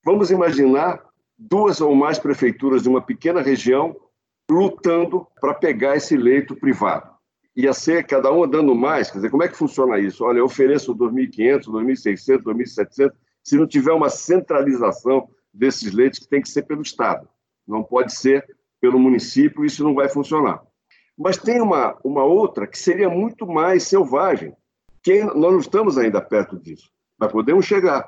Vamos imaginar duas ou mais prefeituras de uma pequena região lutando para pegar esse leito privado ia ser cada um dando mais. Quer dizer, como é que funciona isso? Olha, eu ofereço 2.500, 2.600, 2.700, se não tiver uma centralização desses leitos, que tem que ser pelo Estado, não pode ser pelo município, isso não vai funcionar. Mas tem uma, uma outra que seria muito mais selvagem, que nós não estamos ainda perto disso, mas podemos chegar.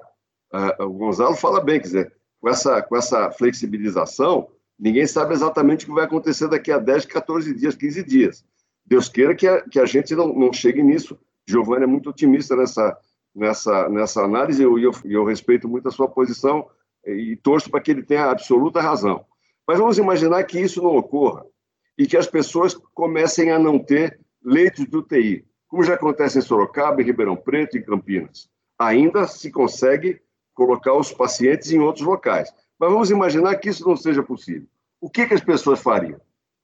Uh, o Gonzalo fala bem, quer dizer, com essa, com essa flexibilização, ninguém sabe exatamente o que vai acontecer daqui a 10, 14 dias, 15 dias. Deus queira que a, que a gente não, não chegue nisso. Giovanni é muito otimista nessa, nessa, nessa análise e eu, eu, eu respeito muito a sua posição e torço para que ele tenha absoluta razão. Mas vamos imaginar que isso não ocorra e que as pessoas comecem a não ter leitos de UTI, como já acontece em Sorocaba, em Ribeirão Preto e Campinas. Ainda se consegue colocar os pacientes em outros locais. Mas vamos imaginar que isso não seja possível. O que, que as pessoas fariam?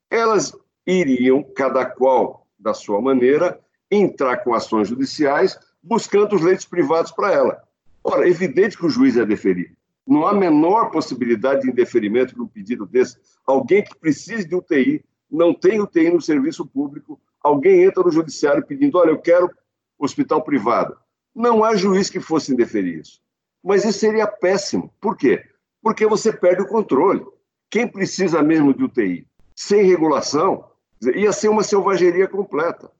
Elas iriam, cada qual da sua maneira, entrar com ações judiciais buscando os leitos privados para ela. Ora, é evidente que o juiz ia deferir. Não há menor possibilidade de indeferimento num pedido desse. Alguém que precise de UTI, não tem UTI no serviço público, alguém entra no judiciário pedindo: olha, eu quero hospital privado. Não há juiz que fosse indeferir isso. Mas isso seria péssimo. Por quê? Porque você perde o controle. Quem precisa mesmo de UTI? Sem regulação, Ia ser uma selvageria completa.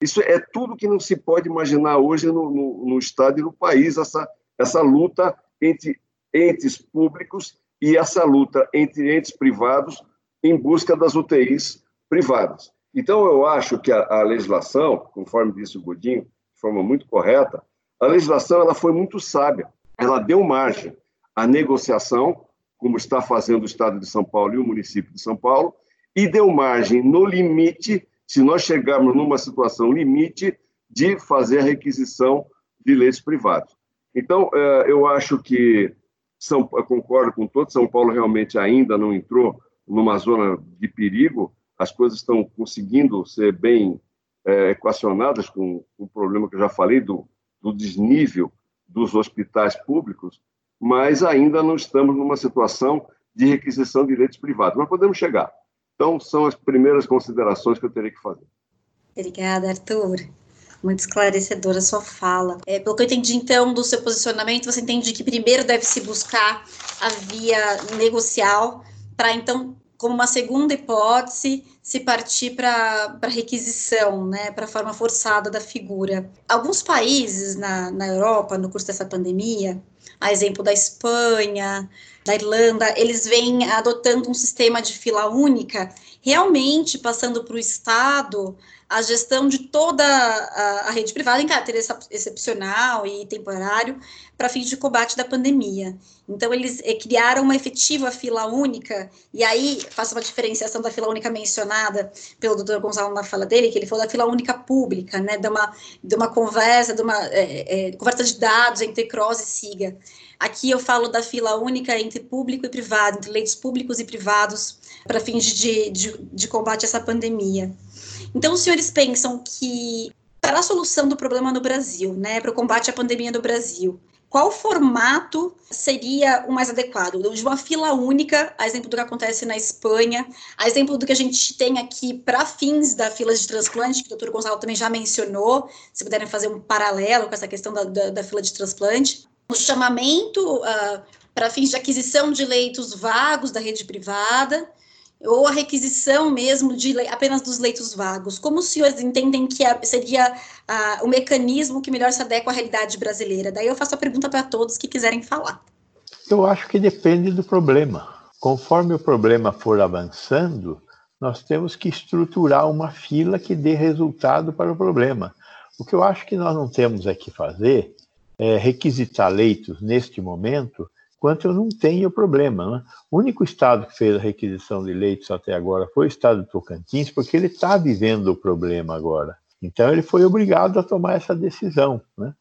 Isso é tudo que não se pode imaginar hoje no, no, no Estado e no país, essa, essa luta entre entes públicos e essa luta entre entes privados em busca das UTIs privadas. Então, eu acho que a, a legislação, conforme disse o Godinho, de forma muito correta, a legislação ela foi muito sábia. Ela deu margem à negociação, como está fazendo o Estado de São Paulo e o município de São Paulo, e deu margem no limite, se nós chegarmos numa situação limite, de fazer a requisição de leitos privados. Então, é, eu acho que, São, eu concordo com todos, São Paulo realmente ainda não entrou numa zona de perigo, as coisas estão conseguindo ser bem é, equacionadas com, o problema que eu já falei do, do desnível dos hospitais públicos, mas ainda não estamos numa situação de requisição de leitos privados. Mas podemos chegar. Então, são as primeiras considerações que eu teria que fazer. Obrigada, Arthur muito esclarecedora a sua fala. É, pelo que eu entendi, então, do seu posicionamento, você entende que primeiro deve se buscar a via negocial, para então, como uma segunda hipótese, se partir para requisição, né, para a forma forçada da figura. Alguns países na, na Europa, no curso dessa pandemia, a exemplo da Espanha, da Irlanda, eles vêm adotando um sistema de fila única, realmente passando para o Estado a gestão de toda a, rede privada em caráter excepcional e temporário para fins de combate da pandemia. Então, eles eh, criaram uma efetiva fila única, e aí faço uma diferenciação da fila única mencionada pelo doutor Gonçalo na fala dele, que ele falou da fila única pública, né, de uma, de uma conversa, de uma é, é, conversa de dados entre CROSS e SIGA. Aqui eu falo da fila única entre público e privado, entre leitos públicos e privados, para fins de, de, de combate a essa pandemia. Então, os senhores pensam que para a solução do problema no Brasil, né, para o combate à pandemia no Brasil, qual formato seria o mais adequado? De uma fila única, a exemplo do que acontece na Espanha, a exemplo do que a gente tem aqui para fins da fila de transplante, que o doutor Gonçalo também já mencionou, se puderem fazer um paralelo com essa questão da, da, da fila de transplante. O chamamento uh, para fins de aquisição de leitos vagos da rede privada, ou a requisição mesmo de apenas dos leitos vagos? Como os senhores entendem que seria o mecanismo que melhor se adequa à realidade brasileira? Daí eu faço a pergunta para todos que quiserem falar. Eu acho que depende do problema. Conforme o problema for avançando, nós temos que estruturar uma fila que dê resultado para o problema. O que eu acho que nós não temos é que fazer é requisitar leitos neste momento quanto eu não tenho problema. Né? O único estado que fez a requisição de leitos até agora foi o estado de Tocantins, porque ele está vivendo o problema agora. Então, ele foi obrigado a tomar essa decisão. Né?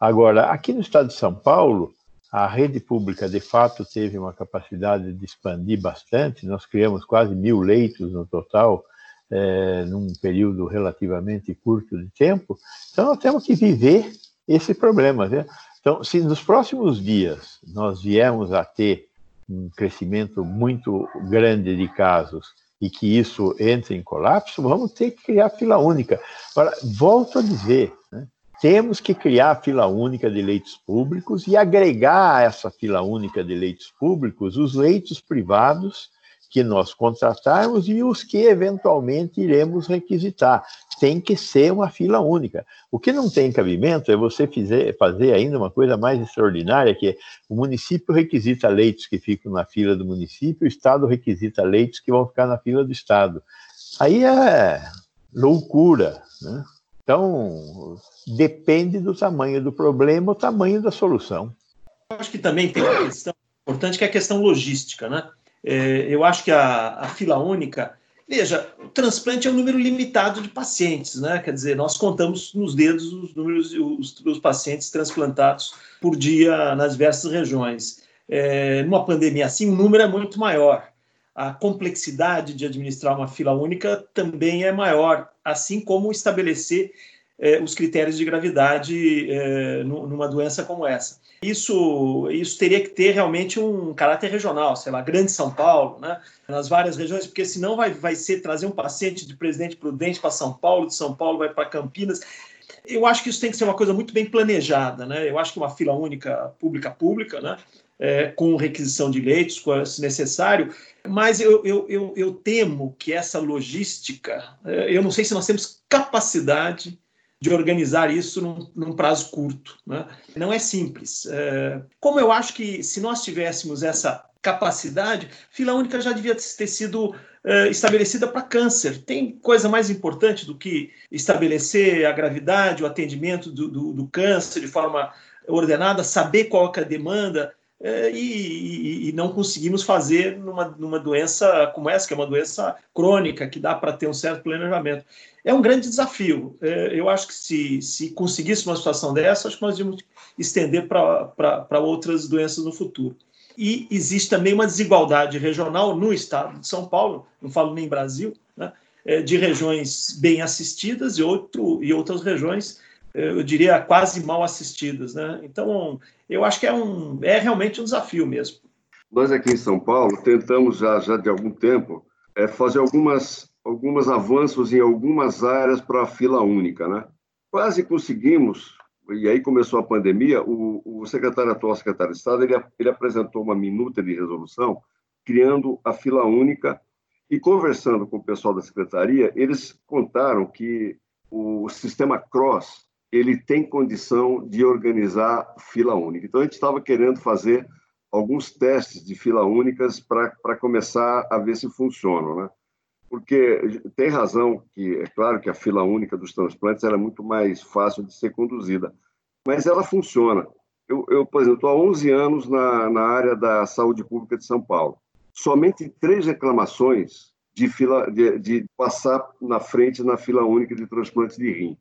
Agora, aqui no estado de São Paulo, a rede pública, de fato, teve uma capacidade de expandir bastante. Nós criamos quase mil leitos no total, é, num período relativamente curto de tempo. Então, nós temos que viver esse problema. Né? Então, se nos próximos dias nós viermos a ter um crescimento muito grande de casos e que isso entre em colapso, vamos ter que criar fila única. Volto a dizer, né, temos que criar fila única de leitos públicos e agregar a essa fila única de leitos públicos os leitos privados que nós contratarmos e os que eventualmente iremos requisitar. Tem que ser uma fila única. O que não tem cabimento é você fizer, fazer ainda uma coisa mais extraordinária, que é o município requisita leitos que ficam na fila do município, o Estado requisita leitos que vão ficar na fila do Estado. Aí é loucura, né? Então, depende do tamanho do problema, o tamanho da solução. Acho que também tem uma questão importante que é a questão logística, né? É, eu acho que a, a fila única. Veja, o transplante é um número limitado de pacientes, né? Quer dizer, nós contamos nos dedos os números os, os pacientes transplantados por dia nas diversas regiões. É, numa pandemia assim, o número é muito maior. A complexidade de administrar uma fila única também é maior, assim como estabelecer é, os critérios de gravidade é, numa doença como essa isso, isso teria que ter realmente um caráter regional, sei lá, Grande São Paulo, né? nas várias regiões, porque senão vai, vai ser trazer um paciente de Presidente Prudente para São Paulo, de São Paulo vai para Campinas. Eu acho que isso tem que ser uma coisa muito bem planejada, né? Eu acho que uma fila única pública-pública, né? É, com requisição de leitos, se necessário, mas eu, eu, eu, eu temo que essa logística, é, eu não sei se nós temos capacidade de organizar isso num, num prazo curto. Né? Não é simples. É, como eu acho que se nós tivéssemos essa capacidade, fila única já devia ter sido uh, estabelecida para câncer. Tem coisa mais importante do que estabelecer a gravidade, o atendimento do, do, do câncer de forma ordenada, saber qual é a demanda, é, e, e, não conseguimos fazer numa, numa doença como essa, que é uma doença crônica, que dá para ter um certo planejamento. É um grande desafio. É, eu acho que se, se conseguisse uma situação dessa, acho que nós íamos estender para outras doenças no futuro. E existe também uma desigualdade regional no estado de São Paulo, não falo nem Brasil, né, é, de regiões bem assistidas e, outro, e outras regiões eu diria, quase mal assistidas. Né? Então, eu acho que é, um, é realmente um desafio mesmo. Nós aqui em São Paulo tentamos já, já de algum tempo é, fazer algumas, alguns avanços em algumas áreas para a fila única. Né? Quase conseguimos, e aí começou a pandemia, o, o secretário atual, secretário de Estado, ele, ele apresentou uma minuta de resolução criando a fila única e conversando com o pessoal da secretaria, eles contaram que o sistema CROSS, ele tem condição de organizar fila única. Então, a gente estava querendo fazer alguns testes de fila únicas para começar a ver se funcionam, né? Porque tem razão que, é claro que a fila única dos transplantes é muito mais fácil de ser conduzida, mas ela funciona. Eu, eu por exemplo, estou há 11 anos na, na área da saúde pública de São Paulo. Somente três reclamações de, fila, de, de passar na frente na fila única de transplante de rim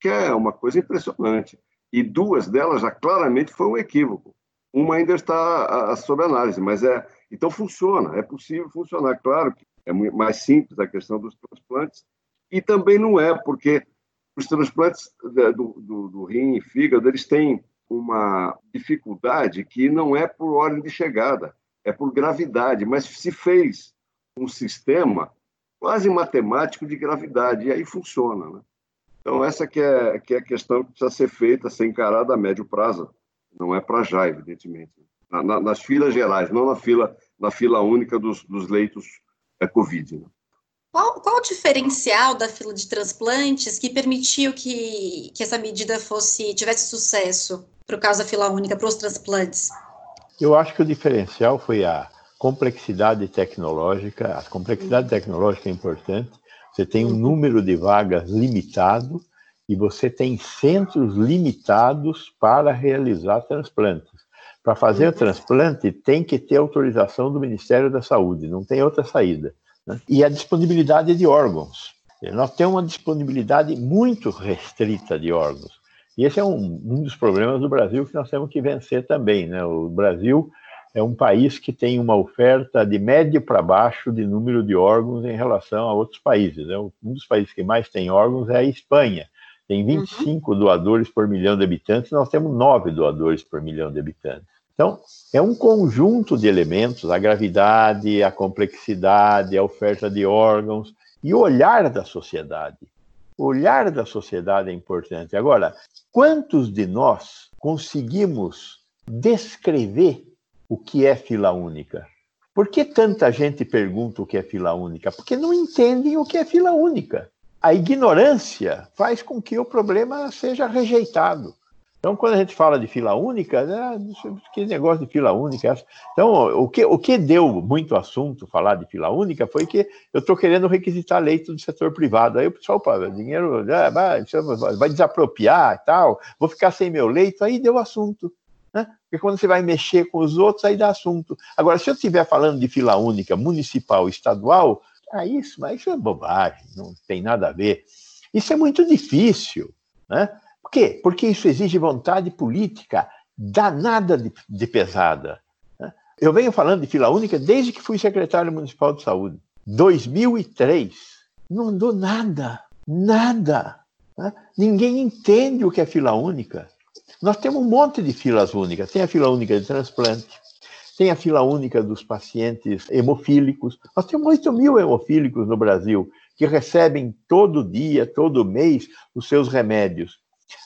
que é uma coisa impressionante. E duas delas já claramente foi um equívoco. Uma ainda está sob análise, mas é. Então funciona, é possível funcionar. Claro que é mais simples a questão dos transplantes, e também não é, porque os transplantes do, do, do rim e fígado eles têm uma dificuldade que não é por ordem de chegada, é por gravidade, mas se fez um sistema quase matemático de gravidade, e aí funciona. Né? Então, essa que é, que é a questão que precisa ser feita, ser encarada a médio prazo. Não é para já, evidentemente. Na, na, nas filas gerais, não na fila, na fila única dos, dos leitos é, Covid. Né? Qual, qual o diferencial da fila de transplantes que permitiu que, que essa medida fosse tivesse sucesso para o caso da fila única para os transplantes? Eu acho que o diferencial foi a complexidade tecnológica. A complexidade tecnológica é importante você tem um uhum. número de vagas limitado e você tem centros limitados para realizar transplantes. Para fazer o uhum. transplante, tem que ter autorização do Ministério da Saúde, não tem outra saída. Né? E a disponibilidade de órgãos. Nós temos uma disponibilidade muito restrita de órgãos. E esse é um, um dos problemas do Brasil que nós temos que vencer também. Né? O Brasil é um país que tem uma oferta de médio para baixo de número de órgãos em relação a outros países. Né? Um dos países que mais tem órgãos é a Espanha. Tem 25 uhum. doadores por milhão de habitantes, nós temos 9 doadores por milhão de habitantes. Então, é um conjunto de elementos, a gravidade, a complexidade, a oferta de órgãos e o olhar da sociedade. O olhar da sociedade é importante. Agora, quantos de nós conseguimos descrever o que é fila única. Por que tanta gente pergunta o que é fila única? Porque não entendem o que é fila única. A ignorância faz com que o problema seja rejeitado. Então, quando a gente fala de fila única, né, que negócio de fila única. É então, o que, o que deu muito assunto falar de fila única foi que eu estou querendo requisitar leito do setor privado. Aí o pessoal, opa, dinheiro ah, vai, vai desapropriar e tal, vou ficar sem meu leito. Aí deu assunto. Porque quando você vai mexer com os outros, aí dá assunto. Agora, se eu estiver falando de fila única municipal, estadual, ah, isso, mas isso é bobagem, não tem nada a ver. Isso é muito difícil. Né? Por quê? Porque isso exige vontade política danada de, de pesada. Né? Eu venho falando de fila única desde que fui secretário municipal de saúde. 2003. Não andou nada, nada. Né? Ninguém entende o que é fila única. Nós temos um monte de filas únicas. Tem a fila única de transplante, tem a fila única dos pacientes hemofílicos. Nós temos 8 mil hemofílicos no Brasil que recebem todo dia, todo mês, os seus remédios.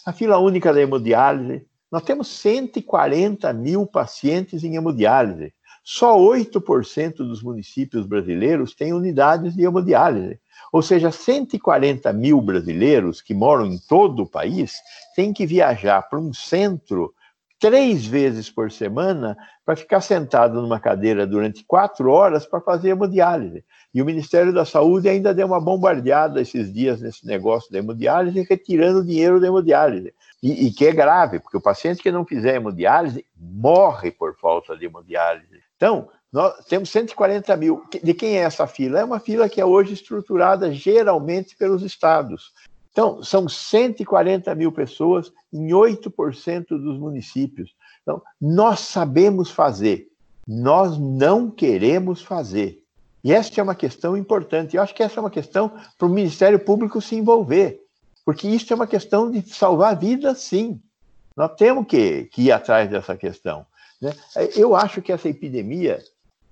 A fila única da hemodiálise, nós temos 140 mil pacientes em hemodiálise. Só 8% dos municípios brasileiros têm unidades de hemodiálise. Ou seja, 140 mil brasileiros que moram em todo o país têm que viajar para um centro três vezes por semana para ficar sentado numa cadeira durante quatro horas para fazer hemodiálise. E o Ministério da Saúde ainda deu uma bombardeada esses dias nesse negócio da hemodiálise, retirando dinheiro da hemodiálise. E, e que é grave, porque o paciente que não fizer hemodiálise morre por falta de hemodiálise. Então, nós temos 140 mil. De quem é essa fila? É uma fila que é hoje estruturada geralmente pelos estados. Então, são 140 mil pessoas em 8% dos municípios. Então, nós sabemos fazer, nós não queremos fazer. E essa é uma questão importante. Eu acho que essa é uma questão para o Ministério Público se envolver, porque isso é uma questão de salvar vidas, sim. Nós temos que, que ir atrás dessa questão. Né? Eu acho que essa epidemia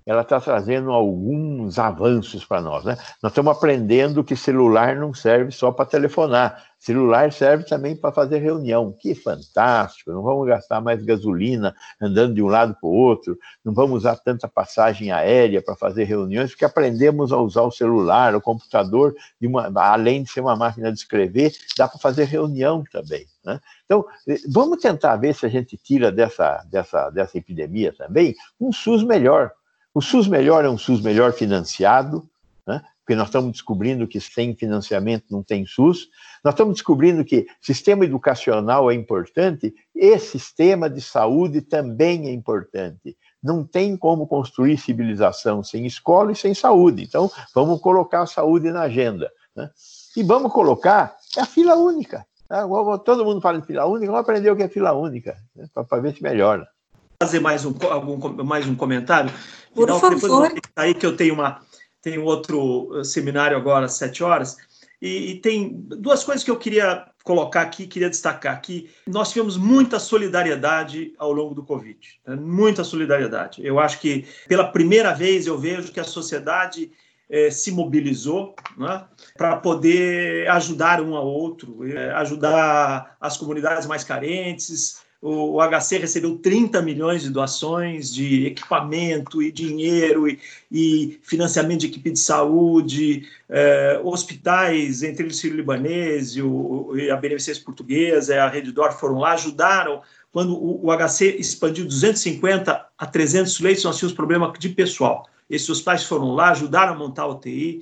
ela está trazendo alguns avanços para nós. Né? Nós estamos aprendendo que celular não serve só para telefonar, celular serve também para fazer reunião. Que fantástico! Não vamos gastar mais gasolina andando de um lado para o outro, não vamos usar tanta passagem aérea para fazer reuniões, porque aprendemos a usar o celular, o computador, de uma, além de ser uma máquina de escrever, dá para fazer reunião também. Né? Então, vamos tentar ver se a gente tira dessa, dessa, dessa epidemia também um SUS melhor o SUS melhor é um SUS melhor financiado, né? porque nós estamos descobrindo que sem financiamento não tem SUS. Nós estamos descobrindo que sistema educacional é importante e sistema de saúde também é importante. Não tem como construir civilização sem escola e sem saúde. Então, vamos colocar a saúde na agenda. Né? E vamos colocar a fila única. Né? Todo mundo fala de fila única, vamos aprender o que é fila única, né? para ver se melhora fazer mais um, algum, mais um comentário? Por Final, favor. Aí que eu tenho, uma, tenho outro uh, seminário agora às sete horas, e, e, tem duas coisas que eu queria colocar aqui, queria destacar que nós tivemos muita solidariedade ao longo do Covid, né? muita solidariedade. Eu acho que pela primeira vez eu vejo que a sociedade eh, se mobilizou né, para poder ajudar um ao outro, eh, ajudar as comunidades mais carentes, o, HC recebeu 30 milhões de doações de equipamento e dinheiro e, e financiamento de equipe de saúde, eh, hospitais, entre eles o libanês e, o, e a Beneficência Portuguesa, a Rede Dor foram lá, ajudaram. Quando o, o HC expandiu 250 a 300 leitos, nós tínhamos problema de pessoal. Esses hospitais foram lá, ajudaram a montar a UTI.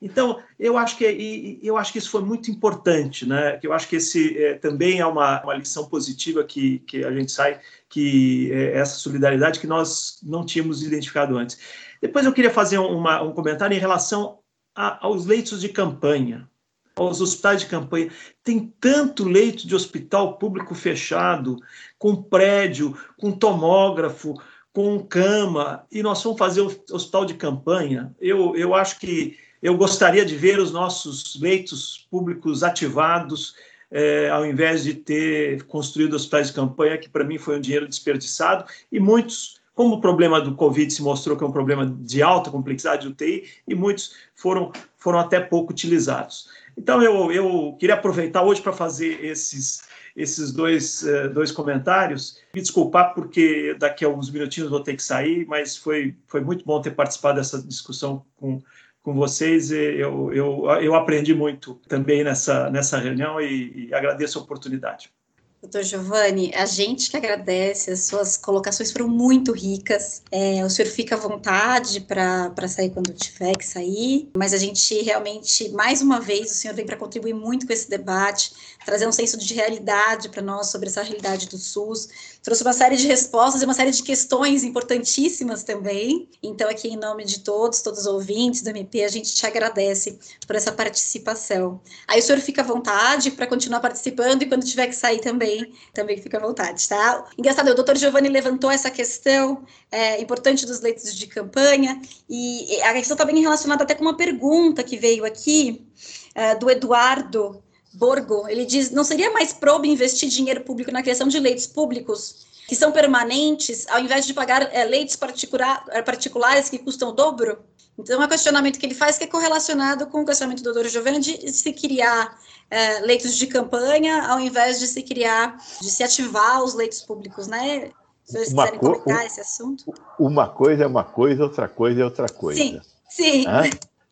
Então, eu acho que eu acho que isso foi muito importante, né? Eu acho que esse é, também é uma, uma lição positiva que, que a gente sai, que é essa solidariedade que nós não tínhamos identificado antes. Depois eu queria fazer uma, um comentário em relação a, aos leitos de campanha, aos hospitais de campanha. Tem tanto leito de hospital público fechado, com prédio, com tomógrafo, com cama, e nós vamos fazer o hospital de campanha. Eu, eu acho que eu gostaria de ver os nossos leitos públicos ativados, é, ao invés de ter construído hospitais de campanha, que para mim foi um dinheiro desperdiçado, e muitos, como o problema do Covid se mostrou que é um problema de alta complexidade de UTI, e muitos foram, foram até pouco utilizados. Então, eu, eu queria aproveitar hoje para fazer esses, esses dois, uh, dois comentários. Me desculpar, porque daqui a alguns minutinhos vou ter que sair, mas foi, foi muito bom ter participado dessa discussão com com vocês. Eu, eu, eu aprendi muito também nessa, nessa reunião e, e agradeço a oportunidade. Doutor Giovanni, a gente que agradece, as suas colocações foram muito ricas. É, o senhor fica à vontade para sair quando tiver que sair, mas a gente realmente, mais uma vez, o senhor vem para contribuir muito com esse debate, trazer um senso de realidade para nós sobre essa realidade do SUS. Trouxe uma série de respostas e uma série de questões importantíssimas também. Então, aqui em nome de todos, todos os ouvintes do MP, a gente te agradece por essa participação. Aí o senhor fica à vontade para continuar participando e quando tiver que sair também, também fica à vontade, tá? Engraçado, o doutor Giovanni levantou essa questão é, importante dos leitos de campanha e a questão está bem relacionada até com uma pergunta que veio aqui é, do Eduardo Borgo, ele diz: não seria mais probo investir dinheiro público na criação de leitos públicos que são permanentes, ao invés de pagar é, leitos particular, é, particulares que custam o dobro? Então, é um questionamento que ele faz que é correlacionado com o questionamento do Dr. Giovanni de se criar é, leitos de campanha ao invés de se criar, de se ativar os leitos públicos, né? Se vocês uma quiserem comentar esse assunto. Uma coisa é uma coisa, outra coisa é outra coisa. Sim, sim.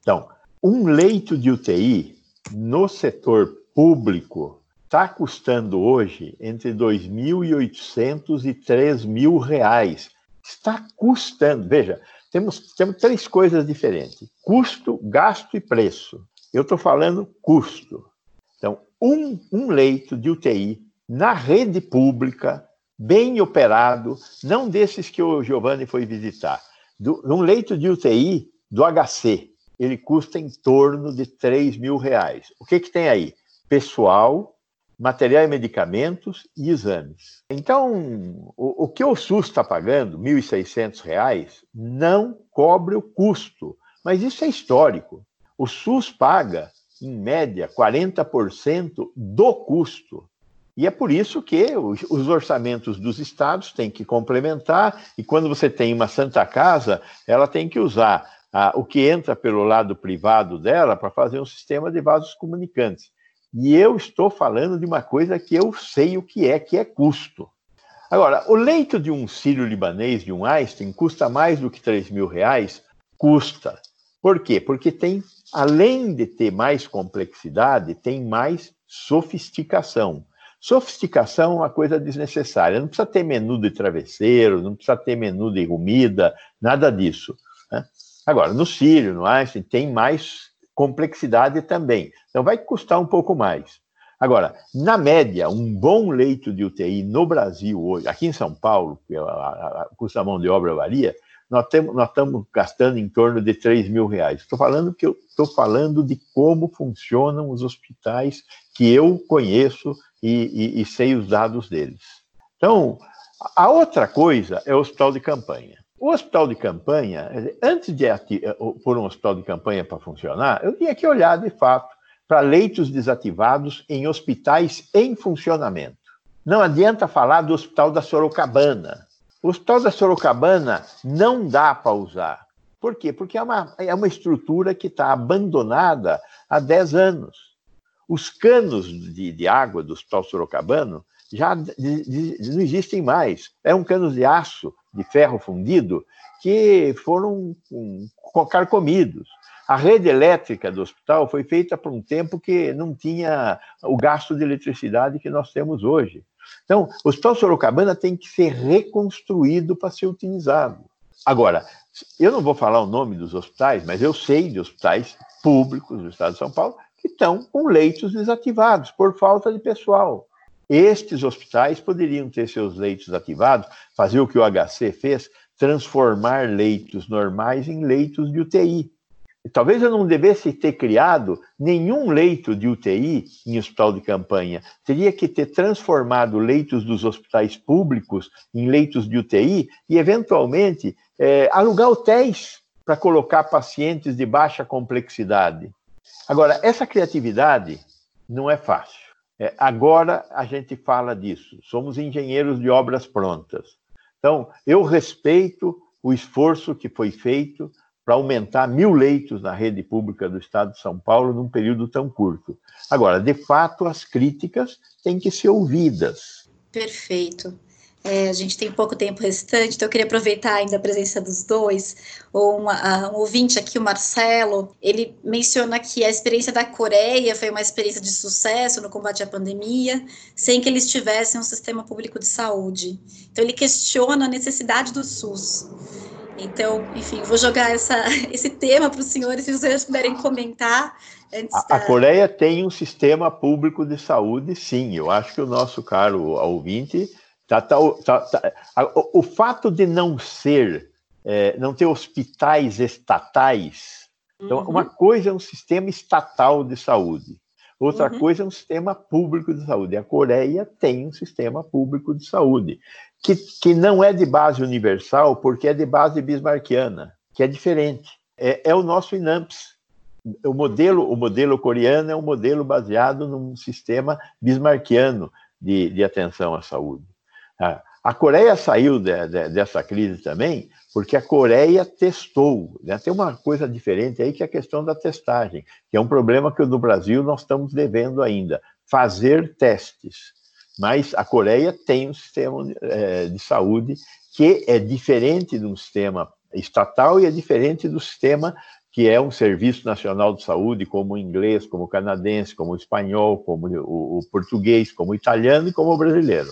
Então, um leito de UTI no setor público está custando hoje entre 2.800 e 3.000 reais. Está custando. Veja, temos, temos três coisas diferentes: custo, gasto e preço. Eu estou falando custo. Então, um, um leito de UTI na rede pública, bem operado, não desses que o Giovanni foi visitar, do, um leito de UTI do HC, ele custa em torno de 3 mil reais. O que, que tem aí? Pessoal, material e medicamentos e exames. Então, o, o que o SUS está pagando, R$ 1.600, não cobre o custo. Mas isso é histórico. O SUS paga, em média, 40% do custo. E é por isso que os orçamentos dos estados têm que complementar, e quando você tem uma Santa Casa, ela tem que usar ah, o que entra pelo lado privado dela para fazer um sistema de vasos comunicantes. E eu estou falando de uma coisa que eu sei o que é, que é custo. Agora, o leito de um sírio-libanês, de um Einstein, custa mais do que 3 mil reais? Custa. Por quê? Porque tem, além de ter mais complexidade, tem mais sofisticação. Sofisticação é uma coisa desnecessária. Não precisa ter menu de travesseiro, não precisa ter menu de comida, nada disso. Né? Agora, no Sírio, no Einstein, tem mais complexidade também. Então, vai custar um pouco mais. Agora, na média, um bom leito de UTI no Brasil hoje, aqui em São Paulo, que o custo da mão de obra varia, nós estamos gastando em torno de 3 mil reais. Estou falando que eu estou falando de como funcionam os hospitais que eu conheço e, e, e sei os dados deles. Então, a outra coisa é o hospital de campanha. O hospital de campanha, antes de pôr um hospital de campanha para funcionar, eu tinha que olhar de fato para leitos desativados em hospitais em funcionamento. Não adianta falar do hospital da Sorocabana. O hospital da Sorocabana não dá para usar. Por quê? Porque é uma, é uma estrutura que está abandonada há 10 anos. Os canos de, de água do hospital sorocabano já não existem mais. É um cano de aço de ferro fundido que foram um, carcomidos. A rede elétrica do hospital foi feita por um tempo que não tinha o gasto de eletricidade que nós temos hoje. Então, o Hospital Sorocabana tem que ser reconstruído para ser utilizado. Agora, eu não vou falar o nome dos hospitais, mas eu sei de hospitais públicos do estado de São Paulo que estão com leitos desativados por falta de pessoal. Estes hospitais poderiam ter seus leitos ativados, fazer o que o HC fez, transformar leitos normais em leitos de UTI. Talvez eu não devesse ter criado nenhum leito de UTI em hospital de campanha. Teria que ter transformado leitos dos hospitais públicos em leitos de UTI e, eventualmente, é, alugar hotéis para colocar pacientes de baixa complexidade. Agora, essa criatividade não é fácil. É, agora a gente fala disso, somos engenheiros de obras prontas. Então, eu respeito o esforço que foi feito para aumentar mil leitos na rede pública do Estado de São Paulo num período tão curto. Agora, de fato, as críticas têm que ser ouvidas. Perfeito. É, a gente tem pouco tempo restante, então eu queria aproveitar ainda a presença dos dois. Uma, um ouvinte aqui, o Marcelo, ele menciona que a experiência da Coreia foi uma experiência de sucesso no combate à pandemia, sem que eles tivessem um sistema público de saúde. Então ele questiona a necessidade do SUS. Então, enfim, vou jogar essa, esse tema para os senhores, se vocês puderem comentar. A, da... a, Coreia tem um sistema público de saúde, sim. Eu acho que o nosso caro ouvinte Tá, tá, tá, tá o, o, fato de não ser, é, não ter hospitais estatais, então, uhum. uma coisa é um sistema estatal de saúde, outra uhum. coisa é um sistema público de saúde. A Coreia tem um sistema público de saúde, que, que não é de base universal, porque é de base bismarquiana, que é diferente. É, é o nosso INAMPS. O modelo, o modelo coreano é um modelo baseado num sistema bismarquiano de, de atenção à saúde. A Coreia saiu de, de, dessa crise também porque a Coreia testou. Né? Tem uma coisa diferente aí que é a questão da testagem, que é um problema que no Brasil nós estamos devendo ainda, fazer testes. Mas a Coreia tem um sistema é, de saúde que é diferente de um sistema estatal e é diferente do sistema que é um serviço nacional de saúde, como o inglês, como o canadense, como o espanhol, como o, o português, como o italiano e como o brasileiro.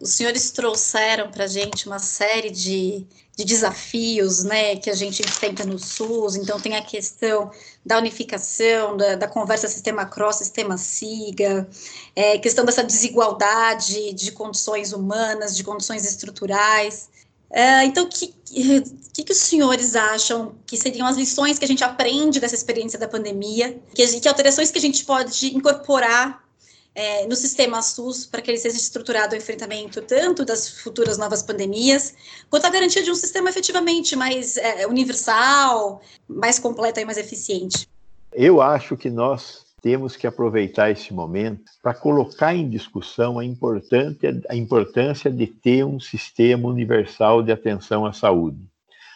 Os senhores trouxeram para a gente uma série de, de desafios né, que a gente enfrenta no SUS. Então, tem a questão da unificação, da, da conversa sistema cross, sistema SIGA, é, questão dessa desigualdade de condições humanas, de condições estruturais. É, então, o que, que, que, os senhores acham que seriam as lições que a gente aprende dessa experiência da pandemia? Que, que alterações que a gente pode incorporar é, no sistema SUS para que ele seja estruturado ao enfrentamento tanto das futuras novas pandemias, quanto a garantia de um sistema efetivamente mais é, universal, mais completo e mais eficiente? Eu acho que nós temos que aproveitar esse momento para colocar em discussão a a importância de ter um sistema universal de atenção à saúde,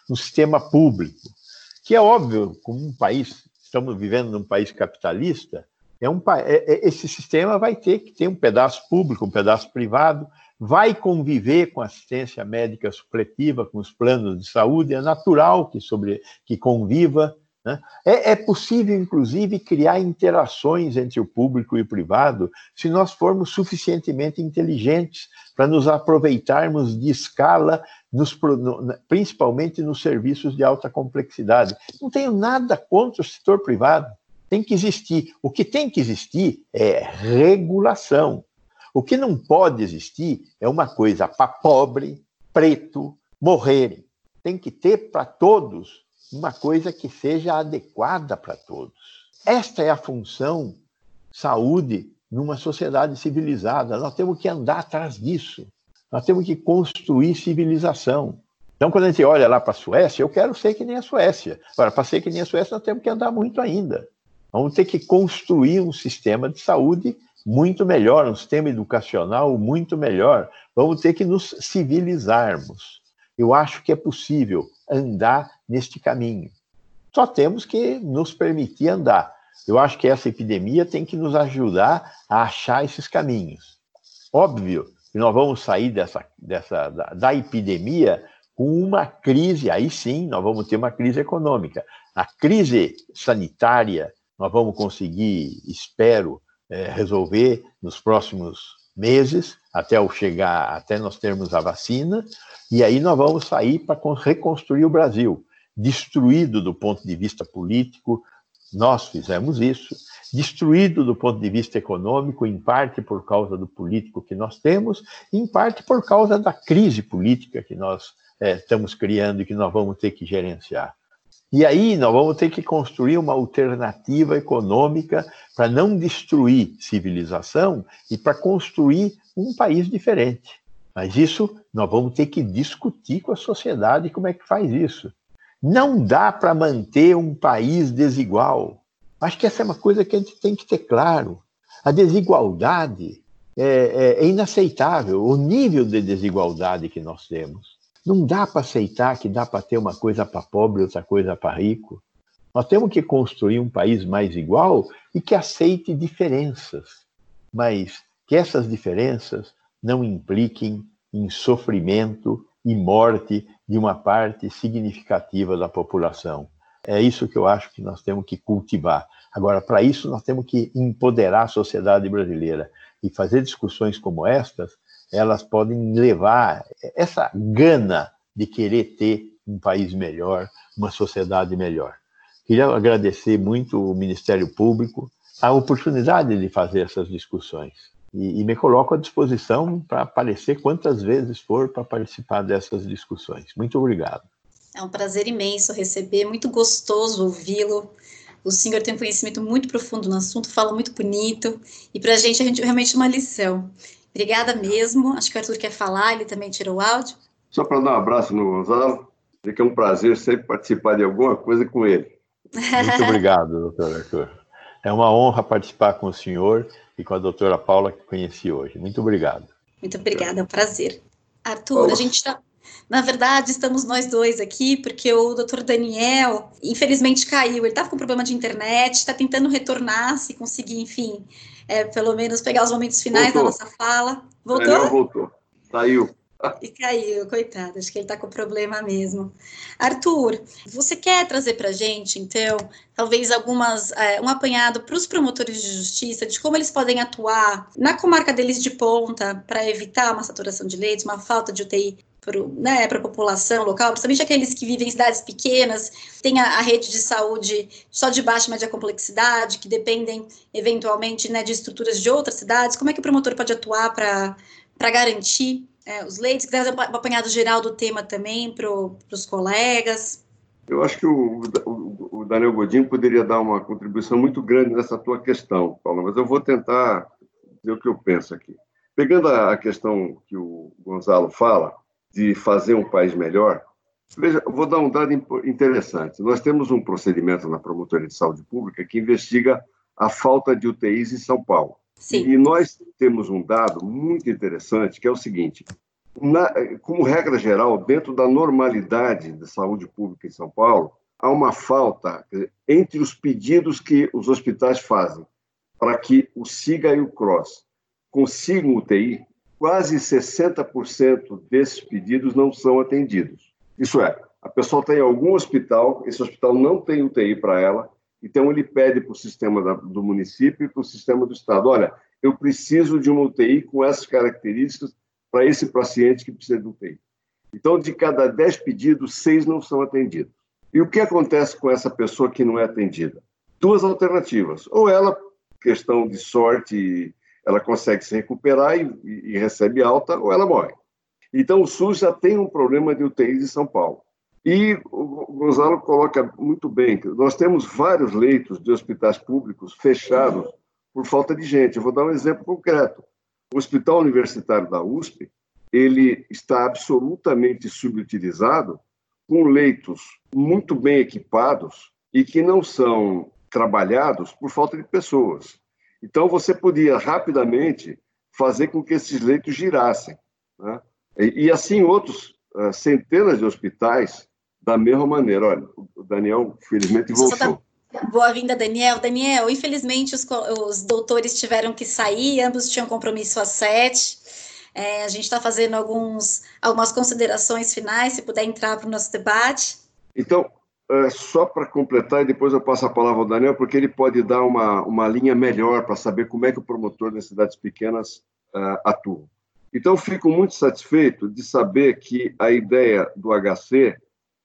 um sistema público, que é óbvio, como um país, estamos vivendo num país capitalista, é um, é, é, esse sistema vai ter que ter um pedaço público, um pedaço privado, vai conviver com assistência médica supletiva, com os planos de saúde, é natural que, sobre, que conviva. Né? É, é possível, inclusive, criar interações entre o público e o privado se nós formos suficientemente inteligentes para nos aproveitarmos de escala, nos, principalmente nos serviços de alta complexidade. Não tenho nada contra o setor privado tem que existir. O que tem que existir é regulação. O que não pode existir é uma coisa para pobre, preto, morrerem. Tem que ter para todos uma coisa que seja adequada para todos. Esta é a função saúde numa sociedade civilizada. Nós temos que andar atrás disso. Nós temos que construir civilização. Então, quando a gente olha lá para a Suécia, eu quero ser que nem a Suécia. Agora, para ser que nem a Suécia, nós temos que andar muito ainda. Vamos ter que construir um sistema de saúde muito melhor, um sistema educacional muito melhor. Vamos ter que nos civilizarmos. Eu acho que é possível andar neste caminho. Só temos que nos permitir andar. Eu acho que essa epidemia tem que nos ajudar a achar esses caminhos. Óbvio que nós vamos sair dessa, dessa da, da epidemia com uma crise, aí sim, nós vamos ter uma crise econômica. A crise sanitária, nós vamos conseguir, espero, é, resolver nos próximos meses, até o chegar, até nós termos a vacina, e aí nós vamos sair para reconstruir o Brasil, destruído do ponto de vista político, nós fizemos isso, destruído do ponto de vista econômico, em parte por causa do político que nós temos, em parte por causa da crise política que nós é, estamos criando e que nós vamos ter que gerenciar. E aí nós vamos ter que construir uma alternativa econômica para não destruir civilização e para construir um país diferente. Mas isso nós vamos ter que discutir com a sociedade como é que faz isso. Não dá para manter um país desigual. Acho que essa é uma coisa que a gente tem que ter claro. A desigualdade é, é, é inaceitável, o nível de desigualdade que nós temos. Não dá para aceitar que dá para ter uma coisa para pobre outra coisa para rico. Nós temos que construir um país mais igual e que aceite diferenças, mas que essas diferenças não impliquem em sofrimento e morte de uma parte significativa da população. É isso que eu acho que nós temos que cultivar. Agora, para isso, nós temos que empoderar a sociedade brasileira e fazer discussões como estas elas podem levar essa gana de querer ter um país melhor, uma sociedade melhor. Queria agradecer muito o Ministério Público a oportunidade de fazer essas discussões e, e me coloco à disposição para aparecer quantas vezes for para participar dessas discussões. Muito obrigado. É um prazer imenso receber, muito gostoso ouvi-lo. O senhor tem um conhecimento muito profundo no assunto, fala muito bonito, e para a gente é realmente uma lição. Obrigada mesmo. Acho que o Arthur quer falar, ele também tirou o áudio. Só para dar um abraço no Gonzalo, dizer que é um prazer sempre participar de alguma coisa com ele. Muito obrigado, doutor Arthur. É uma honra participar com o senhor e com a doutora Paula, que conheci hoje. Muito obrigado. Muito obrigada, é um prazer. Arthur, a gente está. Na verdade, estamos nós dois aqui, porque o doutor Daniel, infelizmente, caiu. Ele estava com problema de internet, está tentando retornar, se conseguir, enfim, é, pelo menos pegar os momentos finais voltou. da nossa fala. Voltou? Daniel voltou. Saiu. E caiu, coitado, acho que ele está com problema mesmo. Arthur, você quer trazer para a gente, então, talvez algumas, é, um apanhado para os promotores de justiça de como eles podem atuar na comarca deles de ponta para evitar uma saturação de leitos, uma falta de UTI para né, a população local, principalmente aqueles que vivem em cidades pequenas, tem a, a, rede de saúde só de baixa e média complexidade, que dependem eventualmente né, de estruturas de outras cidades. Como é que o promotor pode atuar para garantir é, os leitos? Que um apanhado geral do tema também para os colegas. Eu acho que o, o, Daniel Godinho poderia dar uma contribuição muito grande nessa tua questão, Paulo, mas eu vou tentar dizer o que eu penso aqui. Pegando a questão que o Gonzalo fala, de fazer um país melhor, veja, vou dar um dado interessante. Nós temos um procedimento na Promotoria de Saúde Pública que investiga a falta de UTIs em São Paulo. Sim. E nós temos um dado muito interessante, que é o seguinte: na, como regra geral, dentro da normalidade da saúde pública em São Paulo, há uma falta entre os pedidos que os hospitais fazem para que o SIGA e o CROSS consigam UTI, quase 60% desses pedidos não são atendidos. Isso é, a pessoa está em algum hospital, esse hospital não tem UTI para ela, então ele pede para o sistema da, do município e para o sistema do estado, olha, eu preciso de uma UTI com essas características para esse paciente que precisa de UTI. Então, de cada 10 pedidos, seis não são atendidos. E o que acontece com essa pessoa que não é atendida? Duas alternativas. Ou ela, questão de sorte ela consegue se recuperar e, e, recebe alta ou ela morre. Então, o SUS já tem um problema de UTIs em São Paulo. E o Gonzalo coloca muito bem, nós temos vários leitos de hospitais públicos fechados por falta de gente. Eu vou dar um exemplo concreto. O Hospital Universitário da USP, ele está absolutamente subutilizado, com leitos muito bem equipados e que não são trabalhados por falta de pessoas. Então, você podia rapidamente fazer com que esses leitos girassem. Né? E, e, assim, outros uh, centenas de hospitais, da mesma maneira. Olha, o Daniel, felizmente, voltou. Boa-vinda, Daniel. Daniel, infelizmente, os, os, doutores tiveram que sair, ambos tinham compromisso às sete. É, a gente está fazendo alguns, algumas considerações finais, se puder entrar para o nosso debate. Então, é, só para completar, e depois eu passo a palavra ao Daniel, porque ele pode dar uma, uma linha melhor para saber como é que o promotor das cidades pequenas uh, atua. Então, fico muito satisfeito de saber que a ideia do HC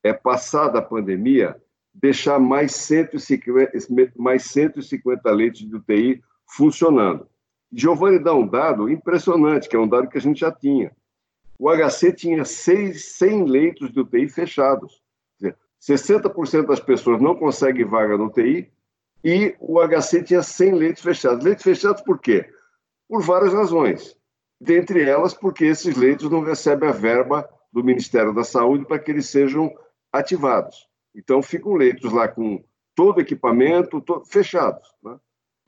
é, passada a pandemia, deixar mais 150, mais 150 leitos de UTI funcionando. Giovanni dá um dado impressionante, que é um dado que a gente já tinha. O HC tinha 6, 100 leitos de UTI fechados. 60% das pessoas não conseguem vaga no UTI e o HC tinha 100 leitos fechados. Leitos fechados por quê? Por várias razões. Dentre elas, porque esses leitos não recebem a verba do Ministério da Saúde para que eles sejam ativados. Então, ficam leitos lá com todo equipamento todo, fechados. Né?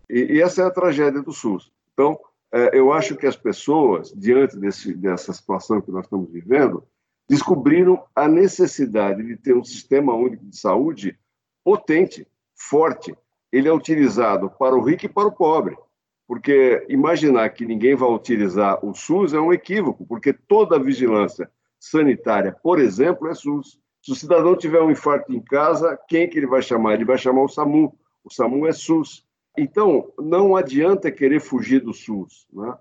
E, e, essa é a tragédia do SUS. Então, é, eu acho que as pessoas, diante desse, dessa situação que nós estamos vivendo, descobriram a necessidade de ter um sistema único de saúde potente, forte. Ele é utilizado para o rico e para o pobre. Porque imaginar que ninguém vai utilizar o SUS é um equívoco, porque toda a vigilância sanitária, por exemplo, é SUS. Se o cidadão tiver um infarto em casa, quem que ele vai chamar? Ele vai chamar o SAMU. O SAMU é SUS. Então, não adianta querer fugir do SUS. Né?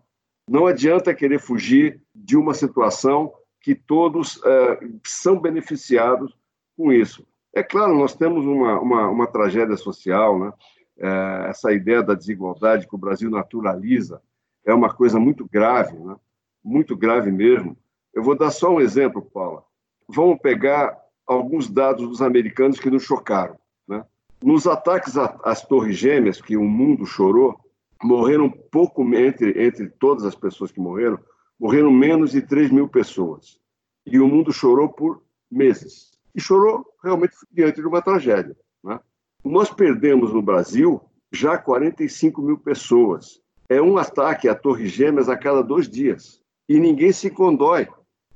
Não adianta querer fugir de uma situação que todos é, são beneficiados com isso. É claro, nós temos uma, uma, uma tragédia social, né? É, essa ideia da desigualdade que o Brasil naturaliza é uma coisa muito grave, né? muito grave mesmo. Eu vou dar só um exemplo, Paula. Vamos pegar alguns dados dos americanos que nos chocaram. Né? Nos ataques às Torres Gêmeas, que o mundo chorou, morreram pouco entre, entre todas as pessoas que morreram, morreram menos de 3 mil pessoas. E o mundo chorou por meses. E chorou realmente diante de uma tragédia. Né? Nós perdemos no Brasil já 45 mil pessoas. É um ataque a Torres Gêmeas a cada dois dias. E ninguém se condói.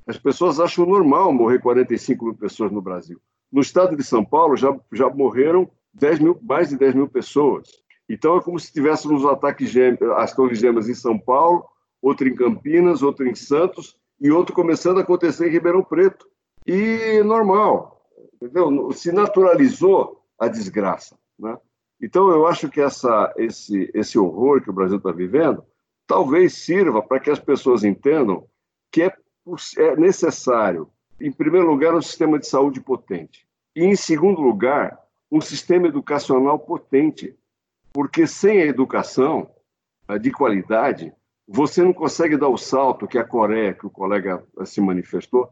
As pessoas acham normal morrer 45 mil pessoas no Brasil. No estado de São Paulo já, já morreram 10 mil, mais de 10 mil pessoas. Então é como se tivéssemos um ataque às Torres Gêmeas em São Paulo outro em Campinas, outro em Santos, e outro começando a acontecer em Ribeirão Preto. E normal, entendeu? Se naturalizou a desgraça, né? Então, eu acho que essa, esse, esse horror que o Brasil está vivendo talvez sirva para que as pessoas entendam que é, é necessário, em primeiro lugar, um sistema de saúde potente. E, em segundo lugar, um sistema educacional potente. Porque sem a educação de qualidade, você não consegue dar o salto que a Coreia, que o colega eh, se manifestou,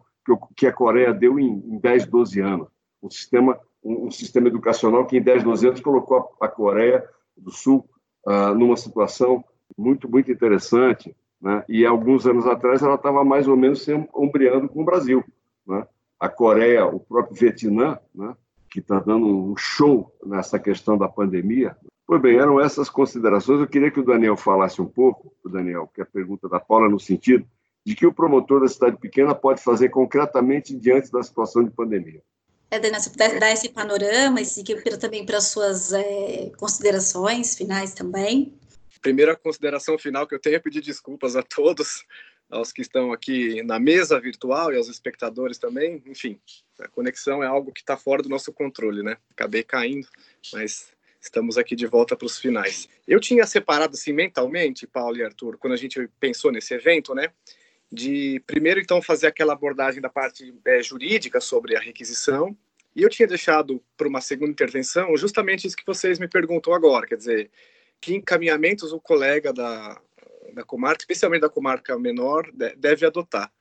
que a Coreia deu em 10, 12 anos. Um sistema um, sistema educacional que em 10, 12 anos colocou a Coreia do Sul uh, numa situação muito, muito interessante, né? e alguns anos atrás ela estava mais ou menos se ombreando com o Brasil. Né? A Coreia, o próprio Vietnã, né? que está dando um show nessa questão da pandemia. Pois bem, eram essas considerações. Eu queria que o Daniel falasse um pouco, o Daniel, que é a pergunta da Paula, no sentido de que o promotor da cidade pequena pode fazer concretamente diante da situação de pandemia é, Daniel, se puder dar esse panorama e seguir também para as suas é, considerações finais também. Primeira consideração final que eu tenho é pedir desculpas a todos, aos que estão aqui na mesa virtual e aos espectadores também. Enfim, a conexão é algo que está fora do nosso controle, né? Acabei caindo, mas estamos aqui de volta para os finais. Eu tinha separado assim mentalmente, Paulo e Arthur, quando a gente pensou nesse evento, né? de primeiro então fazer aquela abordagem da parte é, jurídica sobre a requisição e eu tinha deixado para uma segunda intervenção justamente isso que vocês me perguntam agora, quer dizer, que encaminhamentos o colega da, da comarca, especialmente da comarca menor, deve adotar.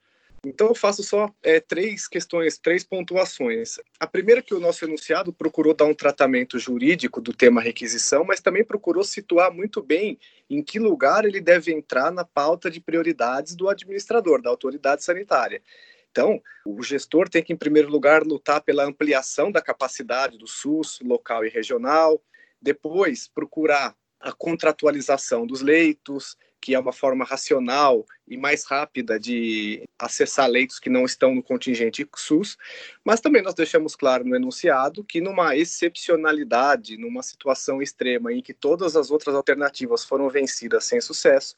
Então, eu faço só é, três questões, três pontuações. A primeira é que o nosso enunciado procurou dar um tratamento jurídico do tema requisição, mas também procurou situar muito bem em que lugar ele deve entrar na pauta de prioridades do administrador, da autoridade sanitária. Então, o gestor tem que, em primeiro lugar, lutar pela ampliação da capacidade do SUS local e regional, depois procurar a contratualização dos leitos, que é uma forma racional e mais rápida de acessar leitos que não estão no contingente SUS, mas também nós deixamos claro no enunciado que numa excepcionalidade, numa situação extrema em que todas as outras alternativas foram vencidas sem sucesso,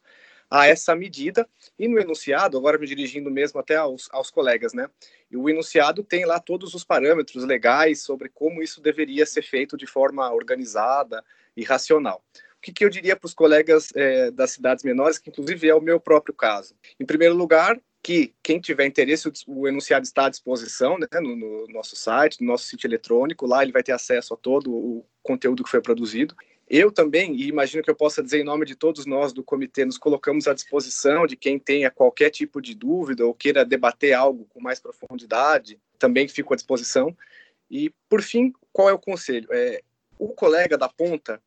há essa medida, e no enunciado, agora me dirigindo mesmo até aos, aos colegas, né, e o enunciado tem lá todos os parâmetros legais sobre como isso deveria ser feito de forma organizada e racional que, que eu diria para os colegas é, das cidades menores, que inclusive é o meu próprio caso? Em primeiro lugar, que quem tiver interesse, o enunciado está à disposição né, no, no, nosso site, no nosso sítio eletrônico, lá ele vai ter acesso a todo o conteúdo que foi produzido. Eu também, e imagino que eu possa dizer em nome de todos nós do comitê, nos colocamos à disposição de quem tenha qualquer tipo de dúvida ou queira debater algo com mais profundidade, também fico à disposição. E, por fim, qual é o conselho? É, o colega da ponta,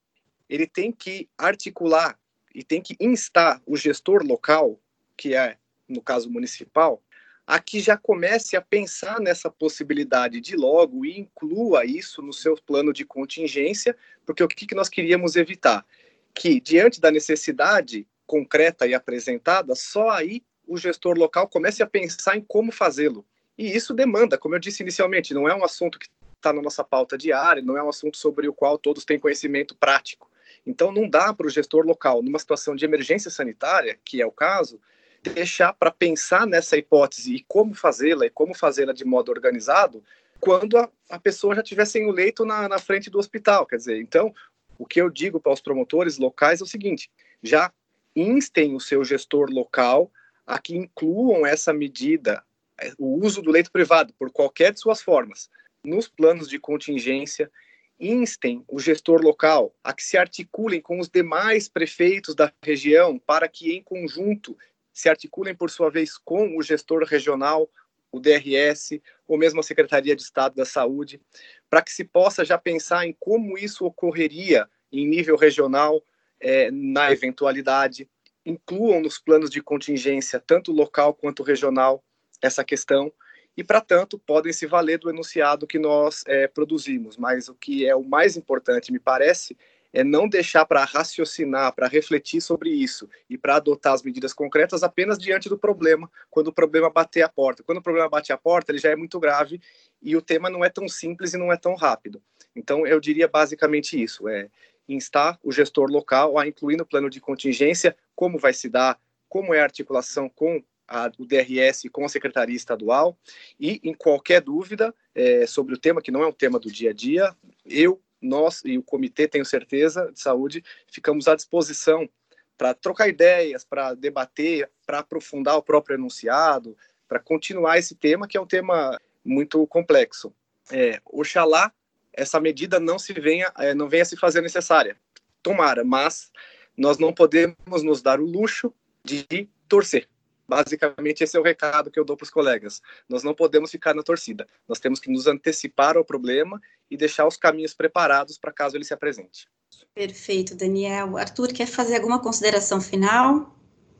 ele tem que articular e tem que instar o gestor local, que é, no caso municipal, a que já comece a pensar nessa possibilidade de logo e inclua isso no seu plano de contingência, porque o que, que nós queríamos evitar? Que, diante da necessidade concreta e apresentada, só aí o gestor local comece a pensar em como fazê-lo. E isso demanda, como eu disse inicialmente, não é um assunto que está na nossa pauta diária, não é um assunto sobre o qual todos têm conhecimento prático. Então, não dá para o gestor local, numa situação de emergência sanitária, que é o caso, deixar para pensar nessa hipótese e como fazê-la e como fazê-la de modo organizado quando a, a pessoa já estiver sem o leito na, na frente do hospital. Quer dizer, então, o que eu digo para os promotores locais é o seguinte: já instem o seu gestor local a que incluam essa medida, é, o uso do leito privado, por qualquer de suas formas, nos planos de contingência instem o gestor local a que se articulem com os demais prefeitos da região para que, em conjunto, se articulem, por sua vez, com o gestor regional, o DRS, ou mesmo a Secretaria de Estado da Saúde, para que se possa já pensar em como isso ocorreria em nível regional, é, na eventualidade. Incluam nos planos de contingência, tanto local quanto regional, essa questão e, para tanto, podem se valer do enunciado que nós é, produzimos. Mas o que é o mais importante, me parece, é não deixar para raciocinar, para refletir sobre isso e para adotar as medidas concretas apenas diante do problema, quando o problema bater a porta. Quando o problema bate a porta, ele já é muito grave e o tema não é tão simples e não é tão rápido. Então, eu diria basicamente isso: é instar o gestor local a incluir no plano de contingência como vai se dar, como é a articulação com a, o DRS com a Secretaria Estadual e, em qualquer dúvida é, sobre o tema, que não é um tema do dia a dia, eu, nós e o comitê, tenho certeza, de saúde, ficamos à disposição para trocar ideias, para debater, para aprofundar o próprio enunciado, para continuar esse tema, que é um tema muito complexo. É, oxalá essa medida não se venha, é, não venha se fazer necessária. Tomara, mas nós não podemos nos dar o luxo de torcer. Basicamente, esse é o recado que eu dou para os colegas. Nós não podemos ficar na torcida. Nós temos que nos antecipar ao problema e deixar os caminhos preparados para caso ele se apresente. Perfeito, Daniel. Arthur, quer fazer alguma consideração final?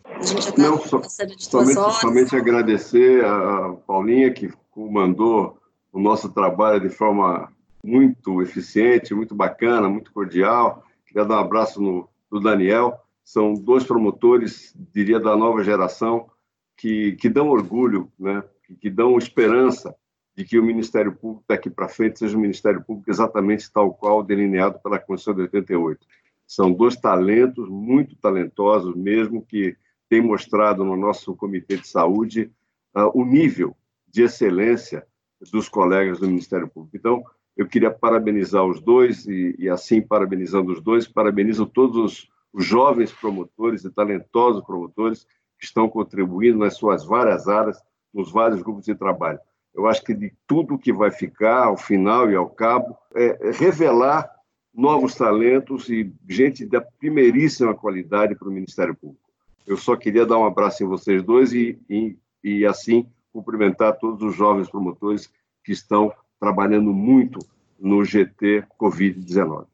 A gente já está passando de duas horas. Somente agradecer a Paulinha, que comandou o nosso trabalho de forma muito eficiente, muito bacana, muito cordial. Queria dar um abraço no, no Daniel. São dois promotores, diria, da nova geração, que, que dão orgulho, né? que, dão esperança de que o Ministério Público daqui para frente seja um Ministério Público exatamente tal qual delineado pela Constituição de 88. São dois talentos, muito talentosos mesmo, que têm mostrado no nosso Comitê de Saúde uh, o nível de excelência dos colegas do Ministério Público. Então, eu queria parabenizar os dois e, e assim, parabenizando os dois, parabenizo todos os, jovens promotores e talentosos promotores estão contribuindo nas suas várias áreas, nos vários grupos de trabalho. Eu acho que de tudo que vai ficar, ao final e ao cabo, é, revelar novos talentos e gente da primeiríssima qualidade para o Ministério Público. Eu só queria dar um abraço em vocês dois e, e, e assim cumprimentar todos os jovens promotores que estão trabalhando muito no GT Covid-19.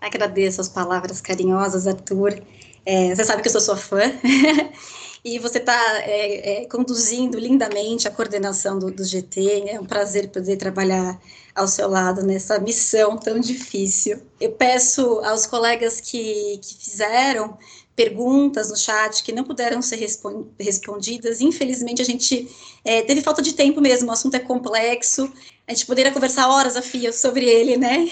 Agradeço as palavras carinhosas, Arthur. É, você sabe que eu sou sua fã. e você está é, é, conduzindo lindamente a coordenação do, do, GT. É um prazer poder trabalhar ao seu lado nessa missão tão difícil. Eu peço aos colegas que, que fizeram perguntas no chat que não puderam ser respondidas. Infelizmente, a gente é, teve falta de tempo mesmo, o assunto é complexo. A gente poderia conversar horas a fio sobre ele, né?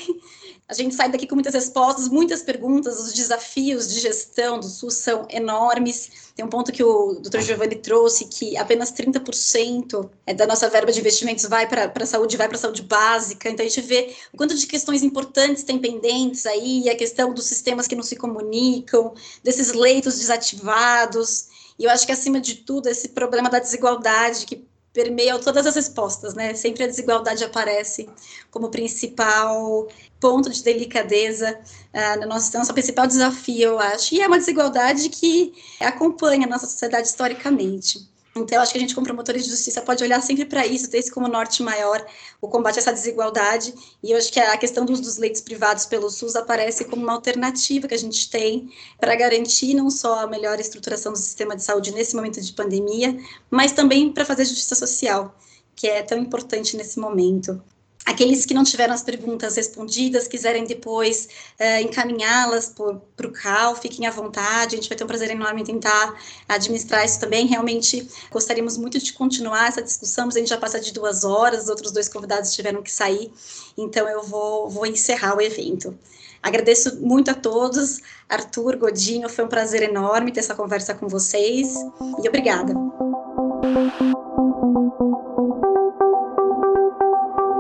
A gente sai daqui com muitas respostas, muitas perguntas, os desafios de gestão do SUS são enormes. Tem um ponto que o Dr. Giovanni trouxe, que apenas 30% é, da nossa verba de investimentos vai para a saúde, vai para a saúde básica. Então, a gente vê o quanto de questões importantes tem pendentes aí, a questão dos sistemas que não se comunicam, desses leitos desativados. E eu acho que, acima de tudo, esse problema da desigualdade que permeia todas as respostas, né? Sempre a desigualdade aparece como principal ponto de delicadeza uh, no nosso, nosso principal desafio, eu acho. E é uma desigualdade que acompanha a nossa sociedade historicamente. Então, eu acho que a gente, como promotores de justiça, pode olhar sempre para isso, ter isso como norte maior, o combate a essa desigualdade. E eu acho que a questão dos, dos leitos privados pelo SUS aparece como uma alternativa que a gente tem para garantir não só a melhor estruturação do sistema de saúde nesse momento de pandemia, mas também para fazer justiça social, que é tão importante nesse momento. Aqueles que não tiveram as perguntas respondidas, quiserem depois uh, encaminhá-las para o CAL, fiquem à vontade, a gente vai ter um prazer enorme em tentar administrar isso também. Realmente gostaríamos muito de continuar essa discussão, mas a gente já passa de duas horas, os outros dois convidados tiveram que sair, então eu vou, vou encerrar o evento. Agradeço muito a todos. Arthur, Godinho, foi um prazer enorme ter essa conversa com vocês e obrigada.